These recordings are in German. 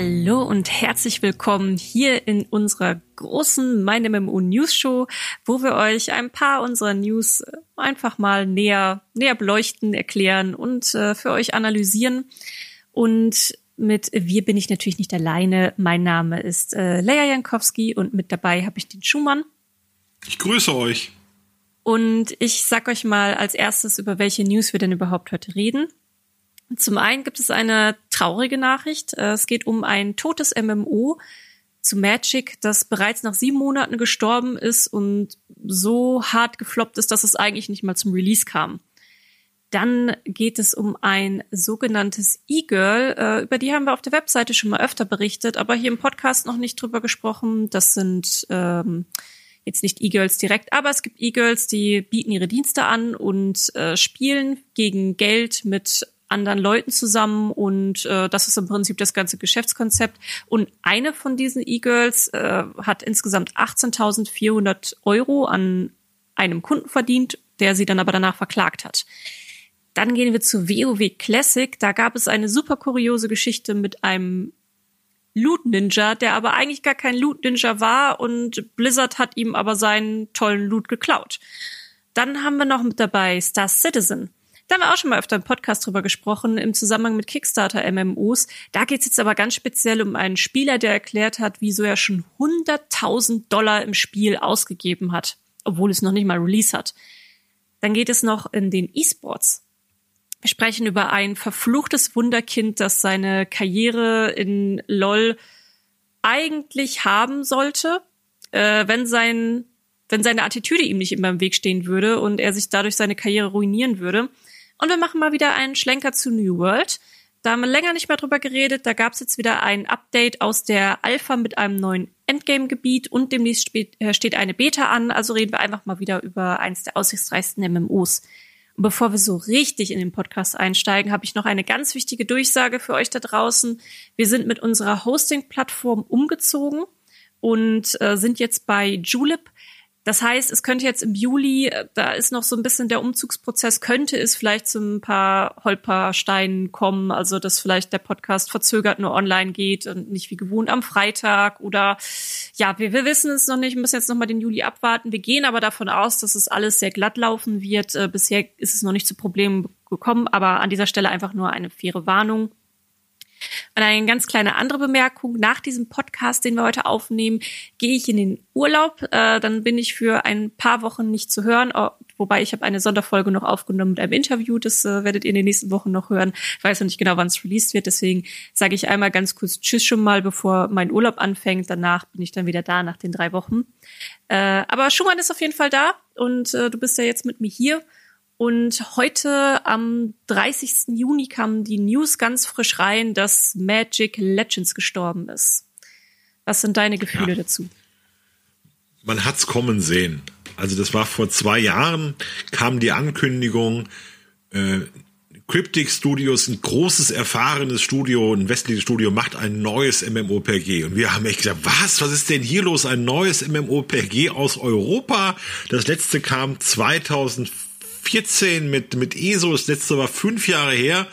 Hallo und herzlich willkommen hier in unserer großen Mein MMO News Show, wo wir euch ein paar unserer News einfach mal näher, näher beleuchten, erklären und äh, für euch analysieren. Und mit wir bin ich natürlich nicht alleine. Mein Name ist äh, Leia Jankowski und mit dabei habe ich den Schumann. Ich grüße euch. Und ich sag euch mal als erstes, über welche News wir denn überhaupt heute reden. Zum einen gibt es eine traurige Nachricht. Äh, es geht um ein totes MMO zu Magic, das bereits nach sieben Monaten gestorben ist und so hart gefloppt ist, dass es eigentlich nicht mal zum Release kam. Dann geht es um ein sogenanntes E-Girl. Äh, über die haben wir auf der Webseite schon mal öfter berichtet, aber hier im Podcast noch nicht drüber gesprochen. Das sind ähm, jetzt nicht E-Girls direkt, aber es gibt E-Girls, die bieten ihre Dienste an und äh, spielen gegen Geld mit anderen Leuten zusammen und äh, das ist im Prinzip das ganze Geschäftskonzept. Und eine von diesen E-Girls äh, hat insgesamt 18.400 Euro an einem Kunden verdient, der sie dann aber danach verklagt hat. Dann gehen wir zu WoW Classic. Da gab es eine super kuriose Geschichte mit einem Loot Ninja, der aber eigentlich gar kein Loot Ninja war und Blizzard hat ihm aber seinen tollen Loot geklaut. Dann haben wir noch mit dabei Star Citizen. Da haben wir auch schon mal öfter im Podcast drüber gesprochen, im Zusammenhang mit Kickstarter-MMOs. Da geht es jetzt aber ganz speziell um einen Spieler, der erklärt hat, wieso er schon 100.000 Dollar im Spiel ausgegeben hat, obwohl es noch nicht mal Release hat. Dann geht es noch in den E-Sports. Wir sprechen über ein verfluchtes Wunderkind, das seine Karriere in LOL eigentlich haben sollte, äh, wenn sein wenn seine Attitüde ihm nicht immer im Weg stehen würde und er sich dadurch seine Karriere ruinieren würde. Und wir machen mal wieder einen Schlenker zu New World. Da haben wir länger nicht mehr drüber geredet. Da gab es jetzt wieder ein Update aus der Alpha mit einem neuen Endgame-Gebiet und demnächst äh, steht eine Beta an. Also reden wir einfach mal wieder über eins der aussichtsreichsten MMOs. Und bevor wir so richtig in den Podcast einsteigen, habe ich noch eine ganz wichtige Durchsage für euch da draußen. Wir sind mit unserer Hosting-Plattform umgezogen und äh, sind jetzt bei Julep. Das heißt, es könnte jetzt im Juli, äh, da ist noch so ein bisschen der Umzugsprozess, könnte es vielleicht zu ein paar Holpersteinen kommen, also dass vielleicht der Podcast verzögert nur online geht und nicht wie gewohnt am Freitag oder ja, wir, wir wissen es noch nicht, müssen jetzt noch mal den Juli abwarten. Wir gehen aber davon aus, dass es alles sehr glatt laufen wird. Äh, bisher ist es noch nicht zu Problemen gekommen, aber an dieser Stelle einfach nur eine faire Warnung. Und eine ganz kleine andere Bemerkung. Nach diesem Podcast, den wir heute aufnehmen, gehe ich in den Urlaub. Äh, dann bin ich für ein paar Wochen nicht zu hören. Oh, wobei ich habe eine Sonderfolge noch aufgenommen mit einem Interview. Das äh, werdet ihr in den nächsten Wochen noch hören. Ich weiß noch nicht genau, wann es released wird. Deswegen sage ich einmal ganz kurz Tschüss schon mal, bevor mein Urlaub anfängt. Danach bin ich dann wieder da nach den drei Wochen. Äh, aber Schumann ist auf jeden Fall da und äh, du bist ja jetzt mit mir hier. Und heute am 30. Juni kam die News ganz frisch rein, dass Magic Legends gestorben ist. Was sind deine Gefühle ja. dazu? Man hat's kommen sehen. Also das war vor zwei Jahren, kam die Ankündigung, äh, Cryptic Studios, ein großes, erfahrenes Studio, ein westliches Studio, macht ein neues MMOPG. Und wir haben echt gesagt, was, was ist denn hier los? Ein neues MMOPG aus Europa? Das letzte kam 2004 14 mit, mit ESO, das letzte war fünf Jahre her.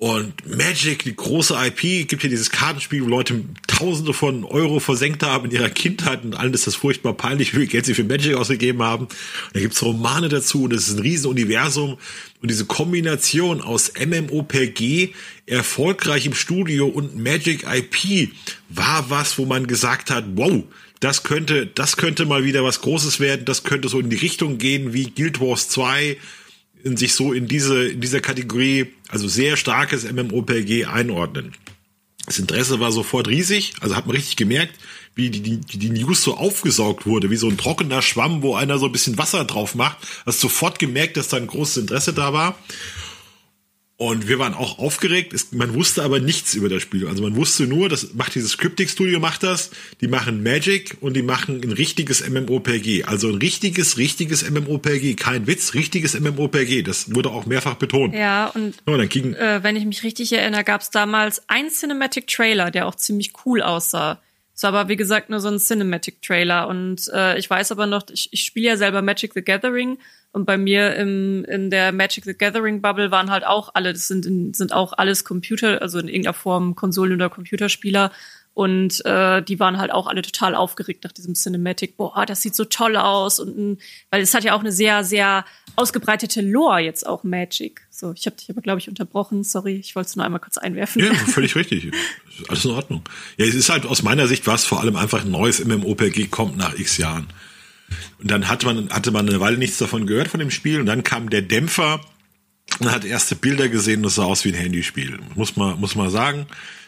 Und Magic, die große IP, gibt hier dieses Kartenspiel, wo Leute Tausende von Euro versenkt haben in ihrer Kindheit und allen ist das furchtbar peinlich, wie viel Geld sie für Magic ausgegeben haben. Und da gibt's Romane dazu und es ist ein Riesenuniversum. Und diese Kombination aus MMOPG, erfolgreich im Studio und Magic IP war was, wo man gesagt hat, wow, das könnte, das könnte mal wieder was Großes werden, das könnte so in die Richtung gehen wie Guild Wars 2, in sich so in diese, in dieser Kategorie, also sehr starkes MMOPG einordnen. Das Interesse war sofort riesig, also hat man richtig gemerkt, wie die, die, die News so aufgesaugt wurde, wie so ein trockener Schwamm, wo einer so ein bisschen Wasser drauf macht. Hast sofort gemerkt, dass da ein großes Interesse da war. Und wir waren auch aufgeregt. man wusste aber nichts über das Spiel. Also man wusste nur, das macht dieses Cryptic Studio macht das. Die machen Magic und die machen ein richtiges MMOPG. Also ein richtiges, richtiges MMOPG. Kein Witz, richtiges MMOPG. Das wurde auch mehrfach betont. Ja, und oh, dann ging, äh, wenn ich mich richtig erinnere, gab es damals ein Cinematic Trailer, der auch ziemlich cool aussah. Es war aber, wie gesagt, nur so ein Cinematic Trailer. Und äh, ich weiß aber noch, ich, ich spiele ja selber Magic the Gathering Und bei mir im, in der Magic the Gathering Bubble waren halt auch alle, das sind, sind auch alles Computer, also in irgendeiner Form Konsolen- oder Computerspieler. Und äh, die waren halt auch alle total aufgeregt nach diesem Cinematic. Boah, das sieht so toll aus. Und weil es hat ja auch eine sehr, sehr ausgebreitete Lore jetzt auch Magic. So, ich habe dich aber, glaube ich, unterbrochen. Sorry, ich wollte es nur einmal kurz einwerfen. Ja, völlig richtig. Alles in Ordnung. Ja, es ist halt aus meiner Sicht was vor allem einfach ein neues MMOPG kommt nach x Jahren. Und dann hatte man, hatte man eine Weile nichts davon gehört von dem Spiel und dann kam der Dämpfer und hat erste Bilder gesehen, das sah aus wie ein Handyspiel. Muss man, muss man sagen.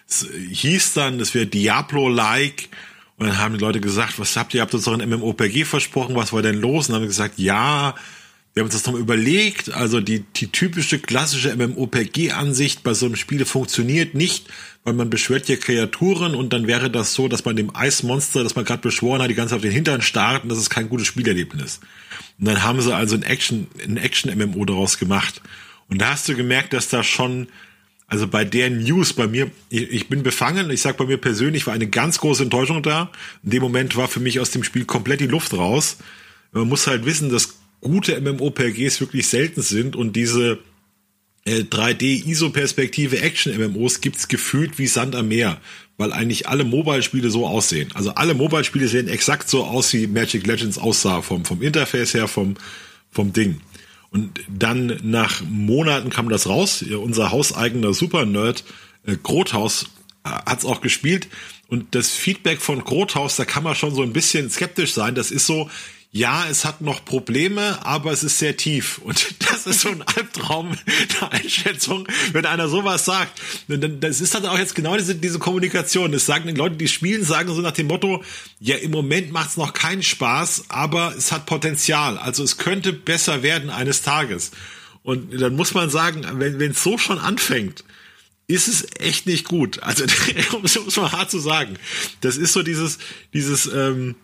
Es hieß dann, es wäre Diablo-like. Und dann haben die Leute gesagt, was habt ihr, ihr habt uns doch ein MMOPG versprochen, was war denn los? Und dann haben wir gesagt, ja, wir haben uns das nochmal überlegt. Also die, die typische klassische MMOPG-Ansicht bei so einem Spiel funktioniert nicht, weil man beschwört ja Kreaturen und dann wäre das so, dass man dem Eismonster, das man gerade beschworen hat, die ganze auf den Hintern starrt und das ist kein gutes Spielerlebnis. Und dann haben sie also ein Action, ein Action-MMO daraus gemacht. Und da hast du gemerkt, dass da schon, also bei der News bei mir, ich, ich bin befangen, ich sag bei mir persönlich, war eine ganz große Enttäuschung da. In dem Moment war für mich aus dem Spiel komplett die Luft raus. Man muss halt wissen, dass gute MMOPGs wirklich selten sind und diese 3D-ISO-Perspektive Action-MMOs gibt's gefühlt wie Sand am Meer, weil eigentlich alle Mobile-Spiele so aussehen. Also alle Mobile-Spiele sehen exakt so aus, wie Magic Legends aussah, vom, vom Interface her, vom, vom Ding. Und dann nach Monaten kam das raus. Unser hauseigener Super-Nerd äh, Grothaus äh, hat's auch gespielt. Und das Feedback von Grothaus, da kann man schon so ein bisschen skeptisch sein. Das ist so, ja, es hat noch Probleme, aber es ist sehr tief. Und das ist so ein Albtraum der Einschätzung, wenn einer sowas sagt. Das ist dann auch jetzt genau diese, diese Kommunikation. Das sagen die Leute, die spielen, sagen so nach dem Motto, ja, im Moment macht es noch keinen Spaß, aber es hat Potenzial. Also es könnte besser werden eines Tages. Und dann muss man sagen, wenn es so schon anfängt, ist es echt nicht gut. Also um es mal hart zu sagen. Das ist so dieses, dieses, ähm,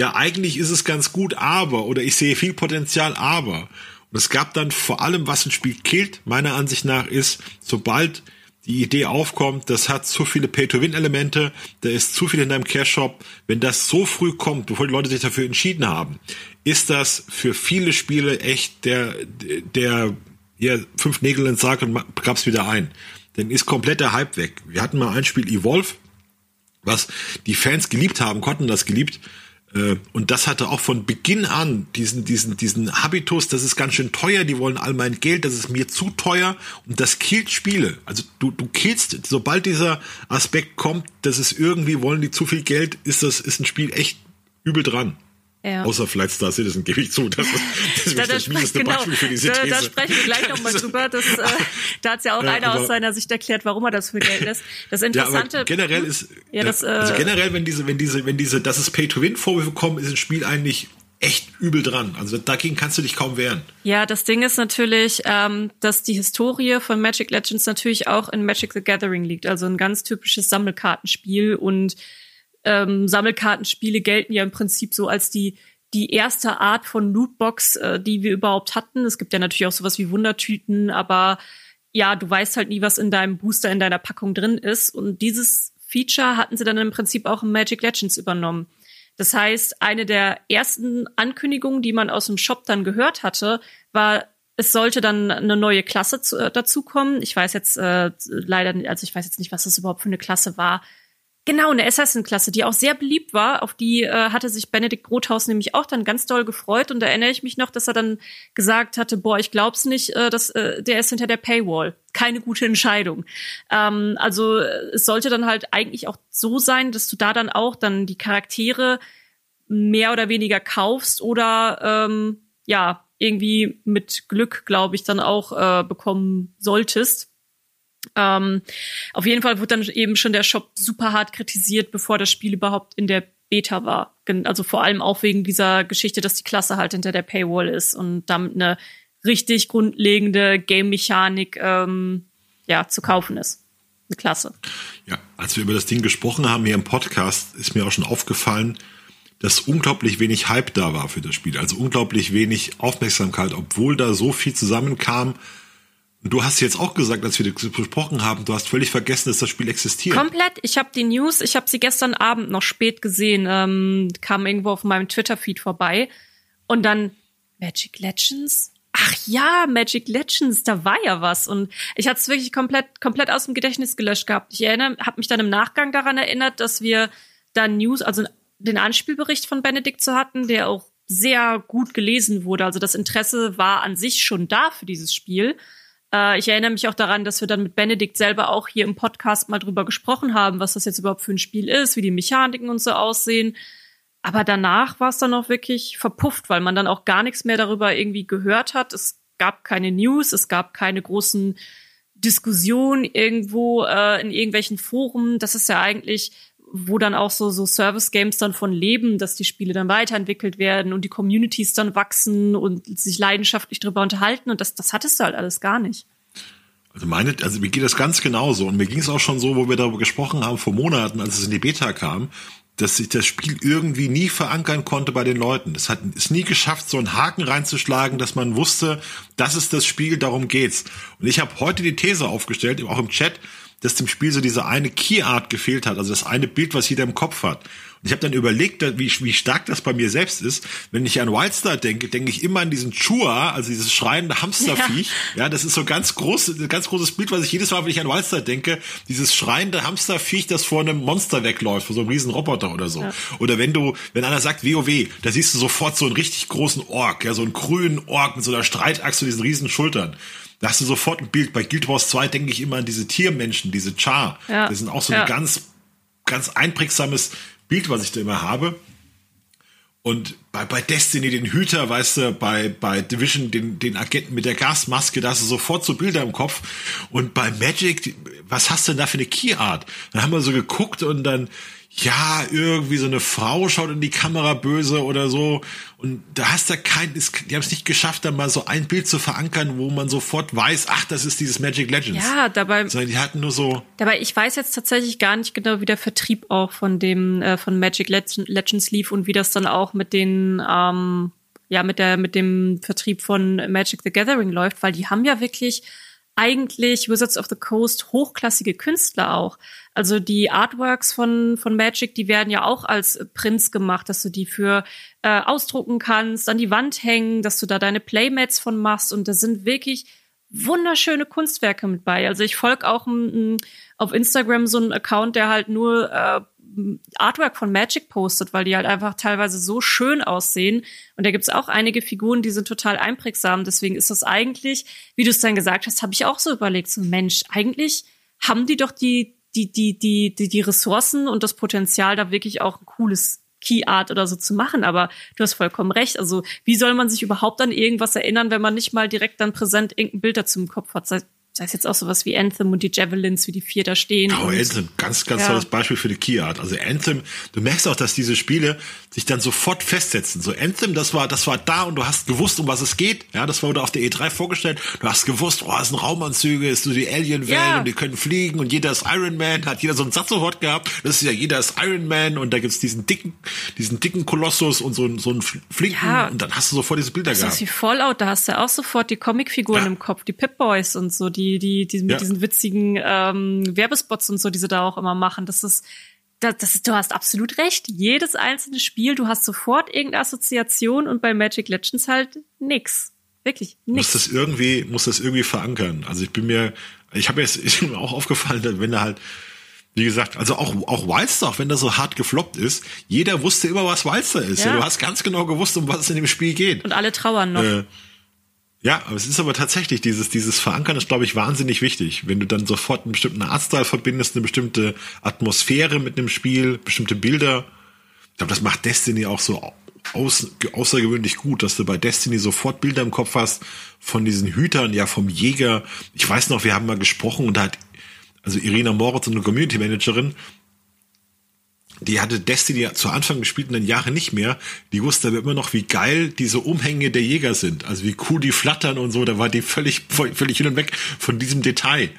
ja, eigentlich ist es ganz gut, aber, oder ich sehe viel Potenzial, aber. Und es gab dann vor allem, was ein Spiel killt, meiner Ansicht nach, ist, sobald die Idee aufkommt, das hat zu viele Pay-to-Win-Elemente, da ist zu viel in deinem Cash-Shop. Wenn das so früh kommt, bevor die Leute sich dafür entschieden haben, ist das für viele Spiele echt der, der, ja, fünf Nägel ins Sarg und gab's wieder ein. Dann ist komplett der Hype weg. Wir hatten mal ein Spiel Evolve, was die Fans geliebt haben, konnten das geliebt, und das hatte auch von Beginn an diesen, diesen, diesen Habitus, das ist ganz schön teuer, die wollen all mein Geld, das ist mir zu teuer und das killt Spiele. Also du, du killst, sobald dieser Aspekt kommt, dass es irgendwie wollen die zu viel Geld, ist das, ist ein Spiel echt übel dran. Ja. Außer vielleicht Star Citizen gebe ich zu. Das ist, das, ist da, das mieseste genau, Beispiel für diese These. Da, da sprechen wir gleich nochmal drüber. Das, äh, da hat ja auch ja, einer aus seiner Sicht erklärt, warum er das für Geld lässt. Das Interessante. Ja, generell ist, ja, das, äh, also generell, wenn diese, wenn diese, wenn diese, dass es Pay-to-Win-Vorwürfe kommen, ist ein Spiel eigentlich echt übel dran. Also dagegen kannst du dich kaum wehren. Ja, das Ding ist natürlich, ähm, dass die Historie von Magic Legends natürlich auch in Magic the Gathering liegt. Also ein ganz typisches Sammelkartenspiel und ähm, Sammelkartenspiele gelten ja im Prinzip so als die die erste Art von Lootbox, äh, die wir überhaupt hatten. Es gibt ja natürlich auch sowas wie Wundertüten, aber ja, du weißt halt nie, was in deinem Booster, in deiner Packung drin ist. Und dieses Feature hatten sie dann im Prinzip auch in Magic Legends übernommen. Das heißt, eine der ersten Ankündigungen, die man aus dem Shop dann gehört hatte, war, es sollte dann eine neue Klasse zu, äh, dazukommen. Ich weiß jetzt äh, leider, also ich weiß jetzt nicht, was das überhaupt für eine Klasse war. Genau, eine Assassin-Klasse, die auch sehr beliebt war. Auf die äh, hatte sich Benedikt Grothaus nämlich auch dann ganz doll gefreut. Und da erinnere ich mich noch, dass er dann gesagt hatte, boah, ich glaub's nicht, äh, dass, äh, der ist hinter der Paywall. Keine gute Entscheidung. Ähm, also äh, es sollte dann halt eigentlich auch so sein, dass du da dann auch dann die Charaktere mehr oder weniger kaufst oder ähm, ja, irgendwie mit Glück, glaube ich, dann auch äh, bekommen solltest. Ähm, auf jeden Fall wurde dann eben schon der Shop super hart kritisiert, bevor das Spiel überhaupt in der Beta war. Also vor allem auch wegen dieser Geschichte, dass die Klasse halt hinter der Paywall ist und damit eine richtig grundlegende Game-Mechanik ähm, ja, zu kaufen ist. Eine Klasse. Ja, als wir über das Ding gesprochen haben hier im Podcast, ist mir auch schon aufgefallen, dass unglaublich wenig Hype da war für das Spiel. Also unglaublich wenig Aufmerksamkeit, obwohl da so viel zusammenkam, Du hast jetzt auch gesagt, als wir das besprochen haben, du hast völlig vergessen, dass das Spiel existiert. Komplett. Ich habe die News, ich habe sie gestern Abend noch spät gesehen, ähm, kam irgendwo auf meinem Twitter-Feed vorbei. Und dann Magic Legends? Ach ja, Magic Legends, da war ja was. Und ich hatte es wirklich komplett, komplett aus dem Gedächtnis gelöscht gehabt. Ich erinnere, habe mich dann im Nachgang daran erinnert, dass wir da News, also den Anspielbericht von Benedikt zu hatten, der auch sehr gut gelesen wurde. Also das Interesse war an sich schon da für dieses Spiel. Äh, ich erinnere mich auch daran, dass wir dann mit Benedikt selber auch hier im Podcast mal drüber gesprochen haben, was das jetzt überhaupt für ein Spiel ist, wie die Mechaniken und so aussehen. Aber danach war es dann auch wirklich verpufft, weil man dann auch gar nichts mehr darüber irgendwie gehört hat. Es gab keine News, es gab keine großen Diskussionen irgendwo äh, in irgendwelchen Foren. Das ist ja eigentlich, wo dann auch so, so Service-Games dann von leben, dass die Spiele dann weiterentwickelt werden und die Communities dann wachsen und sich leidenschaftlich darüber unterhalten. Und das, das hattest du halt alles gar nicht. Also meine, also mir geht das ganz genauso. Und mir ging es auch schon so, wo wir darüber gesprochen haben vor Monaten, als es in die Beta kam, dass sich das Spiel irgendwie nie verankern konnte bei den Leuten. Es hat es nie geschafft, so einen Haken reinzuschlagen, dass man wusste, das ist das Spiel, darum geht's. Und ich habe heute die These aufgestellt, auch im Chat, dass dem Spiel so diese eine Key Art gefehlt hat, also das eine Bild, was jeder im Kopf hat. Und ich habe dann überlegt, wie, wie stark das bei mir selbst ist. Wenn ich an Wildstar denke, denke ich immer an diesen Chua, also dieses schreiende Hamsterviech. Ja. ja, das ist so ganz groß, ganz großes Bild, was ich jedes Mal, wenn ich an Wildstar denke, dieses schreiende Hamsterviech, das vor einem Monster wegläuft, vor so einem riesen Roboter oder so. Ja. Oder wenn du, wenn einer sagt WoW, da siehst du sofort so einen richtig großen Ork, ja, so einen grünen Ork mit so einer Streitachse und diesen riesen Schultern. Da hast du sofort ein Bild. Bei Guild Wars 2 denke ich immer an diese Tiermenschen, diese Char. Ja. Das sind auch so ein ganz, ganz einprägsames Bild, was ich da immer habe. Und bei, bei Destiny den Hüter, weißt du, bei, bei Division den, den Agenten mit der Gasmaske, da hast du sofort so Bilder im Kopf. Und bei Magic, was hast du denn da für eine Keyart? Dann haben wir so geguckt und dann, ja, irgendwie so eine Frau schaut in die Kamera böse oder so. Und da hast du kein, die haben es nicht geschafft, da mal so ein Bild zu verankern, wo man sofort weiß, ach, das ist dieses Magic Legends. Ja, dabei. Sondern die hatten nur so. Dabei, ich weiß jetzt tatsächlich gar nicht genau, wie der Vertrieb auch von dem, äh, von Magic Legends lief und wie das dann auch mit den, ähm, ja, mit der, mit dem Vertrieb von Magic the Gathering läuft, weil die haben ja wirklich eigentlich Wizards of the Coast hochklassige Künstler auch. Also die Artworks von, von Magic, die werden ja auch als Prints gemacht, dass du die für äh, ausdrucken kannst, an die Wand hängen, dass du da deine Playmats von machst und da sind wirklich wunderschöne Kunstwerke mit bei. Also ich folge auch m, auf Instagram so einen Account, der halt nur äh, Artwork von Magic postet, weil die halt einfach teilweise so schön aussehen. Und da gibt's auch einige Figuren, die sind total einprägsam. Deswegen ist das eigentlich, wie du es dann gesagt hast, habe ich auch so überlegt, so Mensch, eigentlich haben die doch die, die, die, die, die, die Ressourcen und das Potenzial, da wirklich auch ein cooles Key Art oder so zu machen. Aber du hast vollkommen recht. Also wie soll man sich überhaupt an irgendwas erinnern, wenn man nicht mal direkt dann präsent irgendein Bild dazu im Kopf hat? Sei es jetzt auch sowas wie Anthem und die Javelins, wie die vier da stehen. Oh, Anthem, ganz, ganz ja. tolles Beispiel für die Key Art. Also Anthem, du merkst auch, dass diese Spiele sich dann sofort festsetzen. So Anthem, das war, das war da und du hast gewusst, um was es geht. Ja, das wurde auf der E3 vorgestellt. Du hast gewusst, oh, es sind Raumanzüge, es ist so die Alien-Welt ja. und die können fliegen und jeder ist Iron Man, hat jeder so einen Satz sofort gehabt. Das ist ja, jeder ist Iron Man und da gibt's diesen dicken, diesen dicken Kolossus und so, so einen flinken ja. und dann hast du sofort diese Bilder das gehabt. Das ist wie Fallout, da hast du auch sofort die Comicfiguren im Kopf, die Pip-Boys und so, die, die, die mit diesen witzigen ähm, Werbespots und so, die sie da auch immer machen. Das ist das, das, du hast absolut recht. Jedes einzelne Spiel, du hast sofort irgendeine Assoziation und bei Magic Legends halt nix. Wirklich nix. Muss das irgendwie, muss das irgendwie verankern. Also ich bin mir, ich habe jetzt ist mir auch aufgefallen, wenn er halt, wie gesagt, also auch, auch Wildstar, wenn das so hart gefloppt ist, jeder wusste immer, was Wildstar ist. Ja. Ja, du hast ganz genau gewusst, um was es in dem Spiel geht. Und alle trauern noch. Äh, ja, aber es ist aber tatsächlich, dieses, dieses Verankern ist, glaube ich, wahnsinnig wichtig. Wenn du dann sofort einen bestimmten Artstyle verbindest, eine bestimmte Atmosphäre mit einem Spiel, bestimmte Bilder. Ich glaube, das macht Destiny auch so aus, außergewöhnlich gut, dass du bei Destiny sofort Bilder im Kopf hast von diesen Hütern, ja, vom Jäger. Ich weiß noch, wir haben mal gesprochen und da hat, also Irina Moritz, eine Community Managerin, die hatte Destiny zu Anfang gespielt und dann Jahre nicht mehr. Die wusste aber immer noch, wie geil diese Umhänge der Jäger sind. Also wie cool die flattern und so. Da war die völlig, völlig hin und weg von diesem Detail.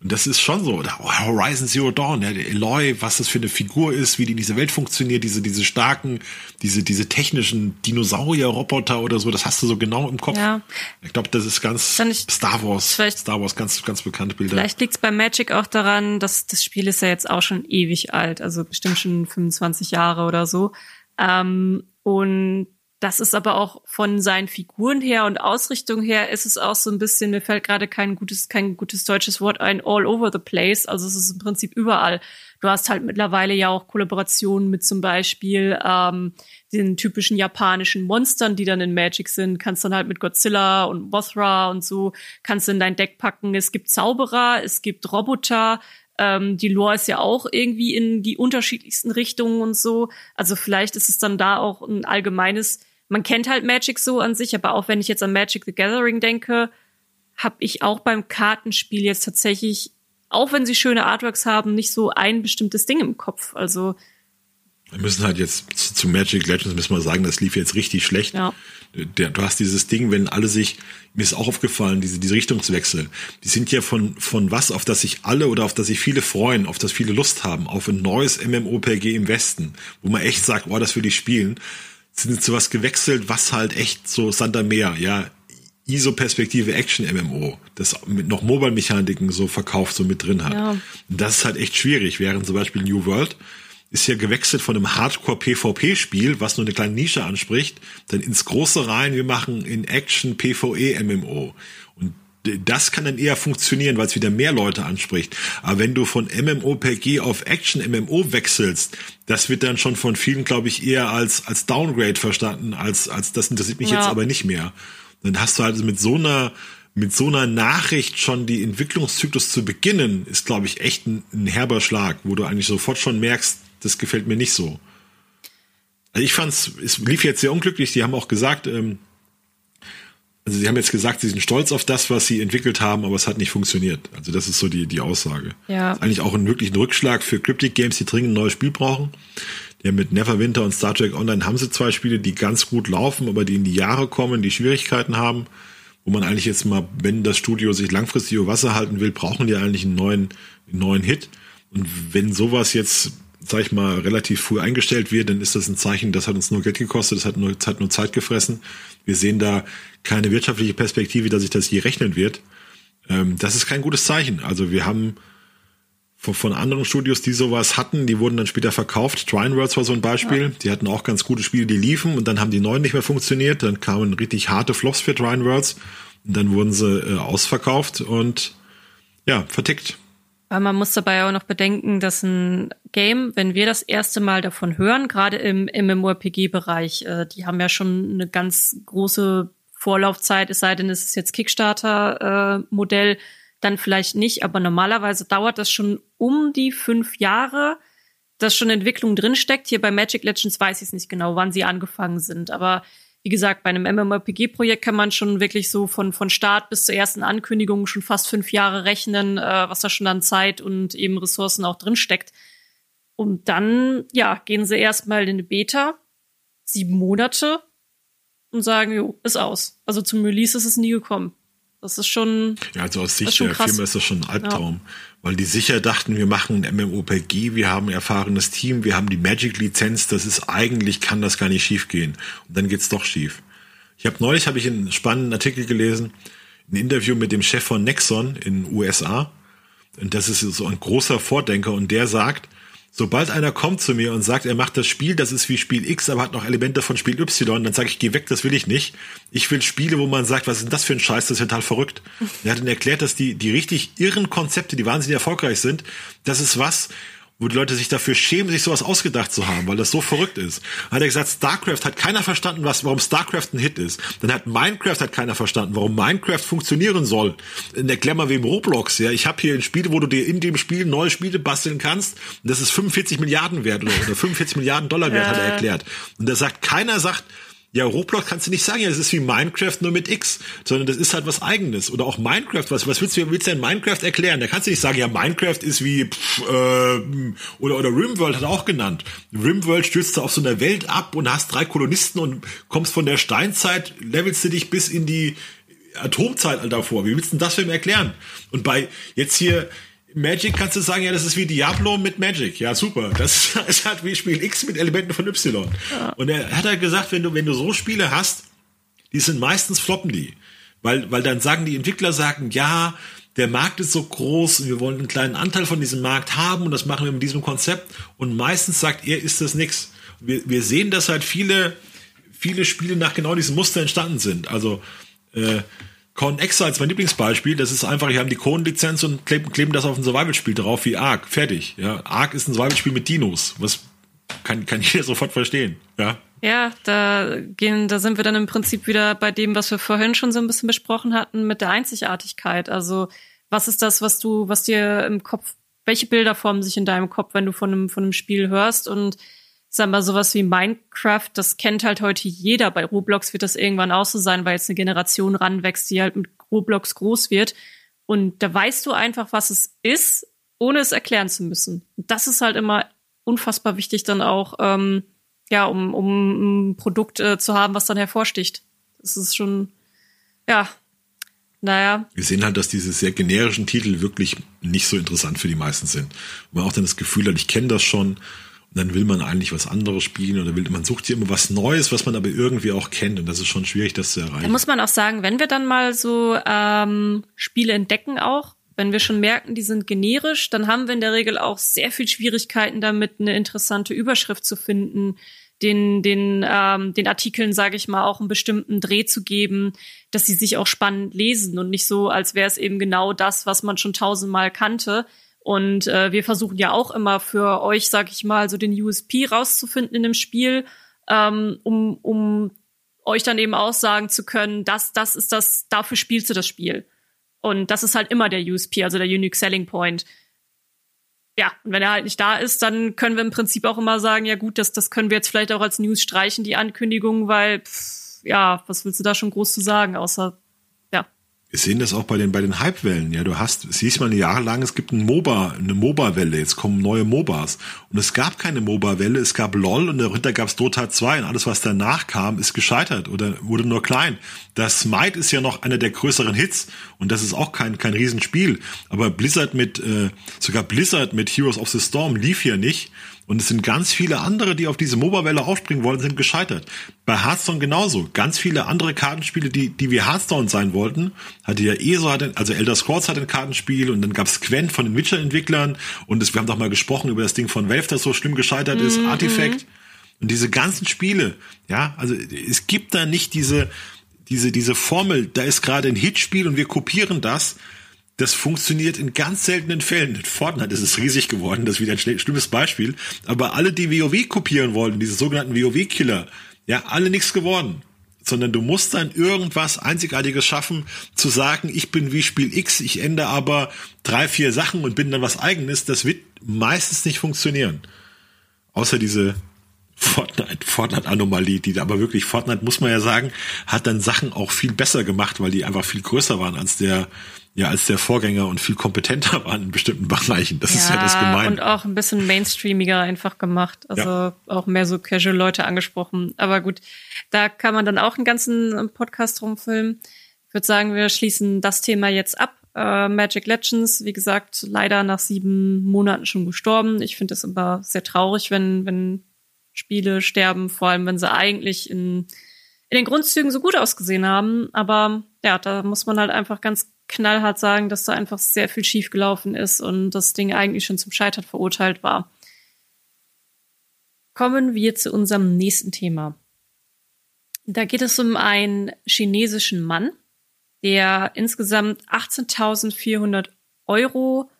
Und das ist schon so. Horizon Zero Dawn, ja, Eloy, was das für eine Figur ist, wie die in dieser Welt funktioniert, diese, diese starken, diese, diese technischen Dinosaurier-Roboter oder so, das hast du so genau im Kopf. Ja. Ich glaube, das ist ganz ich, Star Wars. Star Wars, ganz, ganz bekannte Bilder. Vielleicht liegt es bei Magic auch daran, dass das Spiel ist ja jetzt auch schon ewig alt, also bestimmt schon 25 Jahre oder so. Ähm, und das ist aber auch von seinen Figuren her und Ausrichtung her ist es auch so ein bisschen, mir fällt gerade kein gutes, kein gutes deutsches Wort ein, all over the place. Also es ist im Prinzip überall. Du hast halt mittlerweile ja auch Kollaborationen mit zum Beispiel ähm, den typischen japanischen Monstern, die dann in Magic sind. Kannst dann halt mit Godzilla und Mothra und so, kannst du in dein Deck packen. Es gibt Zauberer, es gibt Roboter, ähm, die Lore ist ja auch irgendwie in die unterschiedlichsten Richtungen und so. Also vielleicht ist es dann da auch ein allgemeines man kennt halt Magic so an sich, aber auch wenn ich jetzt an Magic the Gathering denke, habe ich auch beim Kartenspiel jetzt tatsächlich, auch wenn sie schöne Artworks haben, nicht so ein bestimmtes Ding im Kopf. Also wir müssen halt jetzt zu, zu Magic Legends müssen wir sagen, das lief jetzt richtig schlecht. Ja. Der, du hast dieses Ding, wenn alle sich, mir ist auch aufgefallen, diese, diese Richtungswechsel, die sind ja von, von was, auf das sich alle oder auf das sich viele freuen, auf das viele Lust haben, auf ein neues MMOPG im Westen, wo man echt sagt, oh, das will ich spielen sind zu was gewechselt, was halt echt so Santa Meer, ja, ISO-Perspektive Action-MMO, das mit noch Mobile-Mechaniken so verkauft, so mit drin hat. Ja. Das ist halt echt schwierig, während zum Beispiel New World ist ja gewechselt von einem Hardcore-PvP-Spiel, was nur eine kleine Nische anspricht, dann ins große rein, wir machen in Action PvE-MMO das kann dann eher funktionieren, weil es wieder mehr Leute anspricht. Aber wenn du von MMOPG auf Action MMO wechselst, das wird dann schon von vielen, glaube ich, eher als als Downgrade verstanden, als als das interessiert mich ja. jetzt aber nicht mehr. Dann hast du halt mit so einer mit so einer Nachricht schon die Entwicklungszyklus zu beginnen, ist, glaube ich, echt ein, ein herber Schlag, wo du eigentlich sofort schon merkst, das gefällt mir nicht so. Also ich fand's, es lief jetzt sehr unglücklich. Die haben auch gesagt, ähm, also sie haben jetzt gesagt, sie sind stolz auf das, was sie entwickelt haben, aber es hat nicht funktioniert. Also das ist so die, die Aussage. Ja. Eigentlich auch ein wirklichen Rückschlag für Cryptic Games, die dringend ein neues Spiel brauchen. Ja, mit Neverwinter und Star Trek Online haben sie zwei Spiele, die ganz gut laufen, aber die in die Jahre kommen, die Schwierigkeiten haben, wo man eigentlich jetzt mal, wenn das Studio sich langfristig über Wasser halten will, brauchen die eigentlich einen neuen, einen neuen Hit. Und wenn sowas jetzt sag ich mal, relativ früh eingestellt wird, dann ist das ein Zeichen, das hat uns nur Geld gekostet, das hat nur, das hat nur Zeit gefressen. Wir sehen da keine wirtschaftliche Perspektive, dass sich das je rechnen wird. Ähm, das ist kein gutes Zeichen. Also wir haben von, von anderen Studios, die sowas hatten, die wurden dann später verkauft. Trine Worlds war so ein Beispiel. Ja. Die hatten auch ganz gute Spiele, die liefen und dann haben die neuen nicht mehr funktioniert. Dann kamen richtig harte Flops für Trine Worlds und dann wurden sie äh, ausverkauft und ja, vertickt. Aber man muss dabei auch noch bedenken, dass ein Game, wenn wir das erste Mal davon hören, gerade im MMORPG-Bereich, äh, die haben ja schon eine ganz große Vorlaufzeit, es sei denn, es ist jetzt Kickstarter-Modell, äh, dann vielleicht nicht. Aber normalerweise dauert das schon um die fünf Jahre, dass schon Entwicklung drinsteckt. Hier bei Magic Legends weiß ich es nicht genau, wann sie angefangen sind. Aber wie gesagt, bei einem MMORPG-Projekt kann man schon wirklich so von, von Start bis zur ersten Ankündigung schon fast fünf Jahre rechnen, äh, was da schon an Zeit und eben Ressourcen auch drin steckt. Und dann, ja, gehen sie erstmal in eine Beta, sieben Monate und sagen, jo, ist aus. Also zum Release ist es nie gekommen. Das ist schon. Ja, also aus Sicht der Firma ist das schon ein Albtraum. Ja. Weil die sicher dachten, wir machen ein MMOPG, wir haben ein erfahrenes Team, wir haben die Magic-Lizenz, das ist eigentlich, kann das gar nicht schief gehen. Und dann geht's doch schief. Ich habe neulich habe ich einen spannenden Artikel gelesen, ein Interview mit dem Chef von Nexon in USA. Und das ist so ein großer Vordenker und der sagt, Sobald einer kommt zu mir und sagt, er macht das Spiel, das ist wie Spiel X, aber hat noch Elemente von Spiel Y, dann sage ich, geh weg, das will ich nicht. Ich will Spiele, wo man sagt, was ist denn das für ein Scheiß, das ist total verrückt. Er hat dann erklärt, dass die, die richtig irren Konzepte, die wahnsinnig erfolgreich sind, das ist was, wo die Leute sich dafür schämen, sich sowas ausgedacht zu haben, weil das so verrückt ist. Dann hat er gesagt, StarCraft hat keiner verstanden, was, warum StarCraft ein Hit ist. Dann hat Minecraft hat keiner verstanden, warum Minecraft funktionieren soll. In Erklär mal wem Roblox, ja. Ich habe hier ein Spiel, wo du dir in dem Spiel neue Spiele basteln kannst. Und das ist 45 Milliarden wert oder, oder 45 Milliarden Dollar wert, hat er erklärt. Und da sagt, keiner sagt, ja, Roblox kannst du nicht sagen, ja, das ist wie Minecraft nur mit X, sondern das ist halt was eigenes. Oder auch Minecraft, was, was willst du, willst du denn Minecraft erklären? Da kannst du nicht sagen, ja, Minecraft ist wie, pff, äh, oder, oder Rimworld hat er auch genannt. Rimworld stürzt du auf so einer Welt ab und hast drei Kolonisten und kommst von der Steinzeit, levelst du dich bis in die Atomzeitalter vor. Wie willst du denn das für ihn erklären? Und bei jetzt hier, Magic kannst du sagen, ja, das ist wie Diablo mit Magic. Ja, super. Das ist halt wie Spiel X mit Elementen von Y. Ja. Und er hat halt gesagt, wenn du, wenn du so Spiele hast, die sind meistens floppen die. Weil, weil dann sagen die Entwickler sagen, ja, der Markt ist so groß und wir wollen einen kleinen Anteil von diesem Markt haben und das machen wir mit diesem Konzept. Und meistens sagt er, ist das nix. Wir, wir sehen, dass halt viele viele Spiele nach genau diesem Muster entstanden sind. Also äh, Con Exile ist mein Lieblingsbeispiel. Das ist einfach, die haben die Cohen-Lizenz und kleben, kleben das auf ein Survival-Spiel drauf wie Ark. Fertig. Ja, Ark ist ein Survival-Spiel mit Dinos. Was kann, kann jeder sofort verstehen. Ja. Ja, da gehen, da sind wir dann im Prinzip wieder bei dem, was wir vorhin schon so ein bisschen besprochen hatten mit der Einzigartigkeit. Also was ist das, was du, was dir im Kopf, welche Bilder formen sich in deinem Kopf, wenn du von einem, von einem Spiel hörst und sag mal, sowas wie Minecraft, das kennt halt heute jeder. Bei Roblox wird das irgendwann auch so sein, weil jetzt eine Generation ranwächst, die halt mit Roblox groß wird. Und da weißt du einfach, was es ist, ohne es erklären zu müssen. Das ist halt immer unfassbar wichtig dann auch, ähm, ja, um, um ein Produkt äh, zu haben, was dann hervorsticht. Das ist schon, ja, naja. Wir sehen halt, dass diese sehr generischen Titel wirklich nicht so interessant für die meisten sind. Und man auch dann das Gefühl hat, ich kenne das schon. Dann will man eigentlich was anderes spielen oder will, man sucht hier immer was Neues, was man aber irgendwie auch kennt. Und das ist schon schwierig, das zu erreichen. Da muss man auch sagen, wenn wir dann mal so ähm, Spiele entdecken auch, wenn wir schon merken, die sind generisch, dann haben wir in der Regel auch sehr viel Schwierigkeiten damit, eine interessante Überschrift zu finden, den, den, ähm, den Artikeln, sage ich mal, auch einen bestimmten Dreh zu geben, dass sie sich auch spannend lesen und nicht so, als wäre es eben genau das, was man schon tausendmal kannte. Und äh, wir versuchen ja auch immer für euch, sag ich mal, so den USP rauszufinden in dem Spiel, ähm, um, um euch dann eben auch sagen zu können, das, das ist das, dafür spielst du das Spiel. Und das ist halt immer der USP, also der Unique Selling Point. Ja, und wenn er halt nicht da ist, dann können wir im Prinzip auch immer sagen, ja gut, das, das können wir jetzt vielleicht auch als News streichen, die Ankündigung, weil, pff, ja, was willst du da schon groß zu sagen, außer wir sehen das auch bei den, bei den Hypewellen. Ja, du hast, siehst mal jahrelang, es gibt ein MOBA, eine MOBA-Welle. Jetzt kommen neue MOBAs. Und es gab keine MOBA-Welle, es gab LOL und dahinter gab es Dota 2 und alles, was danach kam, ist gescheitert oder wurde nur klein. Das Smite ist ja noch einer der größeren Hits und das ist auch kein, kein Riesenspiel. Aber Blizzard mit, äh, sogar Blizzard mit Heroes of the Storm lief ja nicht. Und es sind ganz viele andere, die auf diese MOBA-Welle aufspringen wollen, sind gescheitert. Bei Hearthstone genauso. Ganz viele andere Kartenspiele, die, die wie Hearthstone sein wollten, hatte ja ESO, hatte, also Elder Scrolls hatte ein Kartenspiel und dann gab's Quent von den Witcher-Entwicklern und das, wir haben doch mal gesprochen über das Ding von Valve, das so schlimm gescheitert ist, mhm. Artifact. Und diese ganzen Spiele, ja, also es gibt da nicht diese, diese, diese Formel, da ist gerade ein Hitspiel und wir kopieren das das funktioniert in ganz seltenen Fällen. In Fortnite ist es riesig geworden, das ist wieder ein schlimmes Beispiel. Aber alle, die WoW kopieren wollten, diese sogenannten WoW-Killer, ja, alle nichts geworden. Sondern du musst dann irgendwas Einzigartiges schaffen, zu sagen, ich bin wie Spiel X, ich ändere aber drei, vier Sachen und bin dann was eigenes. Das wird meistens nicht funktionieren. Außer diese Fortnite, Fortnite-Anomalie, die aber wirklich, Fortnite muss man ja sagen, hat dann Sachen auch viel besser gemacht, weil die einfach viel größer waren als der, ja, als der Vorgänger und viel kompetenter waren in bestimmten Bereichen. Das ja, ist ja das Gemeine. Und auch ein bisschen mainstreamiger einfach gemacht. Also ja. auch mehr so casual Leute angesprochen. Aber gut, da kann man dann auch einen ganzen Podcast rumfilmen. Ich würde sagen, wir schließen das Thema jetzt ab. Uh, Magic Legends, wie gesagt, leider nach sieben Monaten schon gestorben. Ich finde es immer sehr traurig, wenn, wenn Spiele sterben, vor allem wenn sie eigentlich in, in den Grundzügen so gut ausgesehen haben. Aber ja, da muss man halt einfach ganz knallhart sagen, dass da einfach sehr viel schiefgelaufen ist und das Ding eigentlich schon zum Scheitern verurteilt war. Kommen wir zu unserem nächsten Thema. Da geht es um einen chinesischen Mann, der insgesamt 18.400 Euro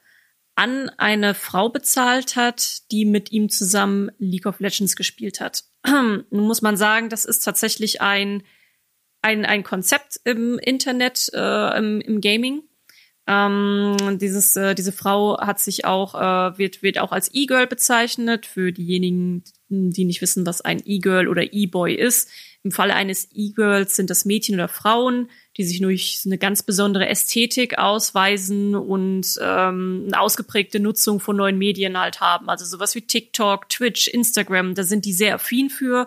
an eine Frau bezahlt hat, die mit ihm zusammen League of Legends gespielt hat. Nun muss man sagen, das ist tatsächlich ein, ein, ein Konzept im Internet, äh, im, im Gaming. Ähm, dieses, äh, diese Frau hat sich auch, äh, wird, wird auch als E-Girl bezeichnet. Für diejenigen, die nicht wissen, was ein E-Girl oder E-Boy ist. Im Falle eines E-Girls sind das Mädchen oder Frauen, die sich durch eine ganz besondere Ästhetik ausweisen und ähm, eine ausgeprägte Nutzung von neuen Medien halt haben. Also sowas wie TikTok, Twitch, Instagram, da sind die sehr affin für.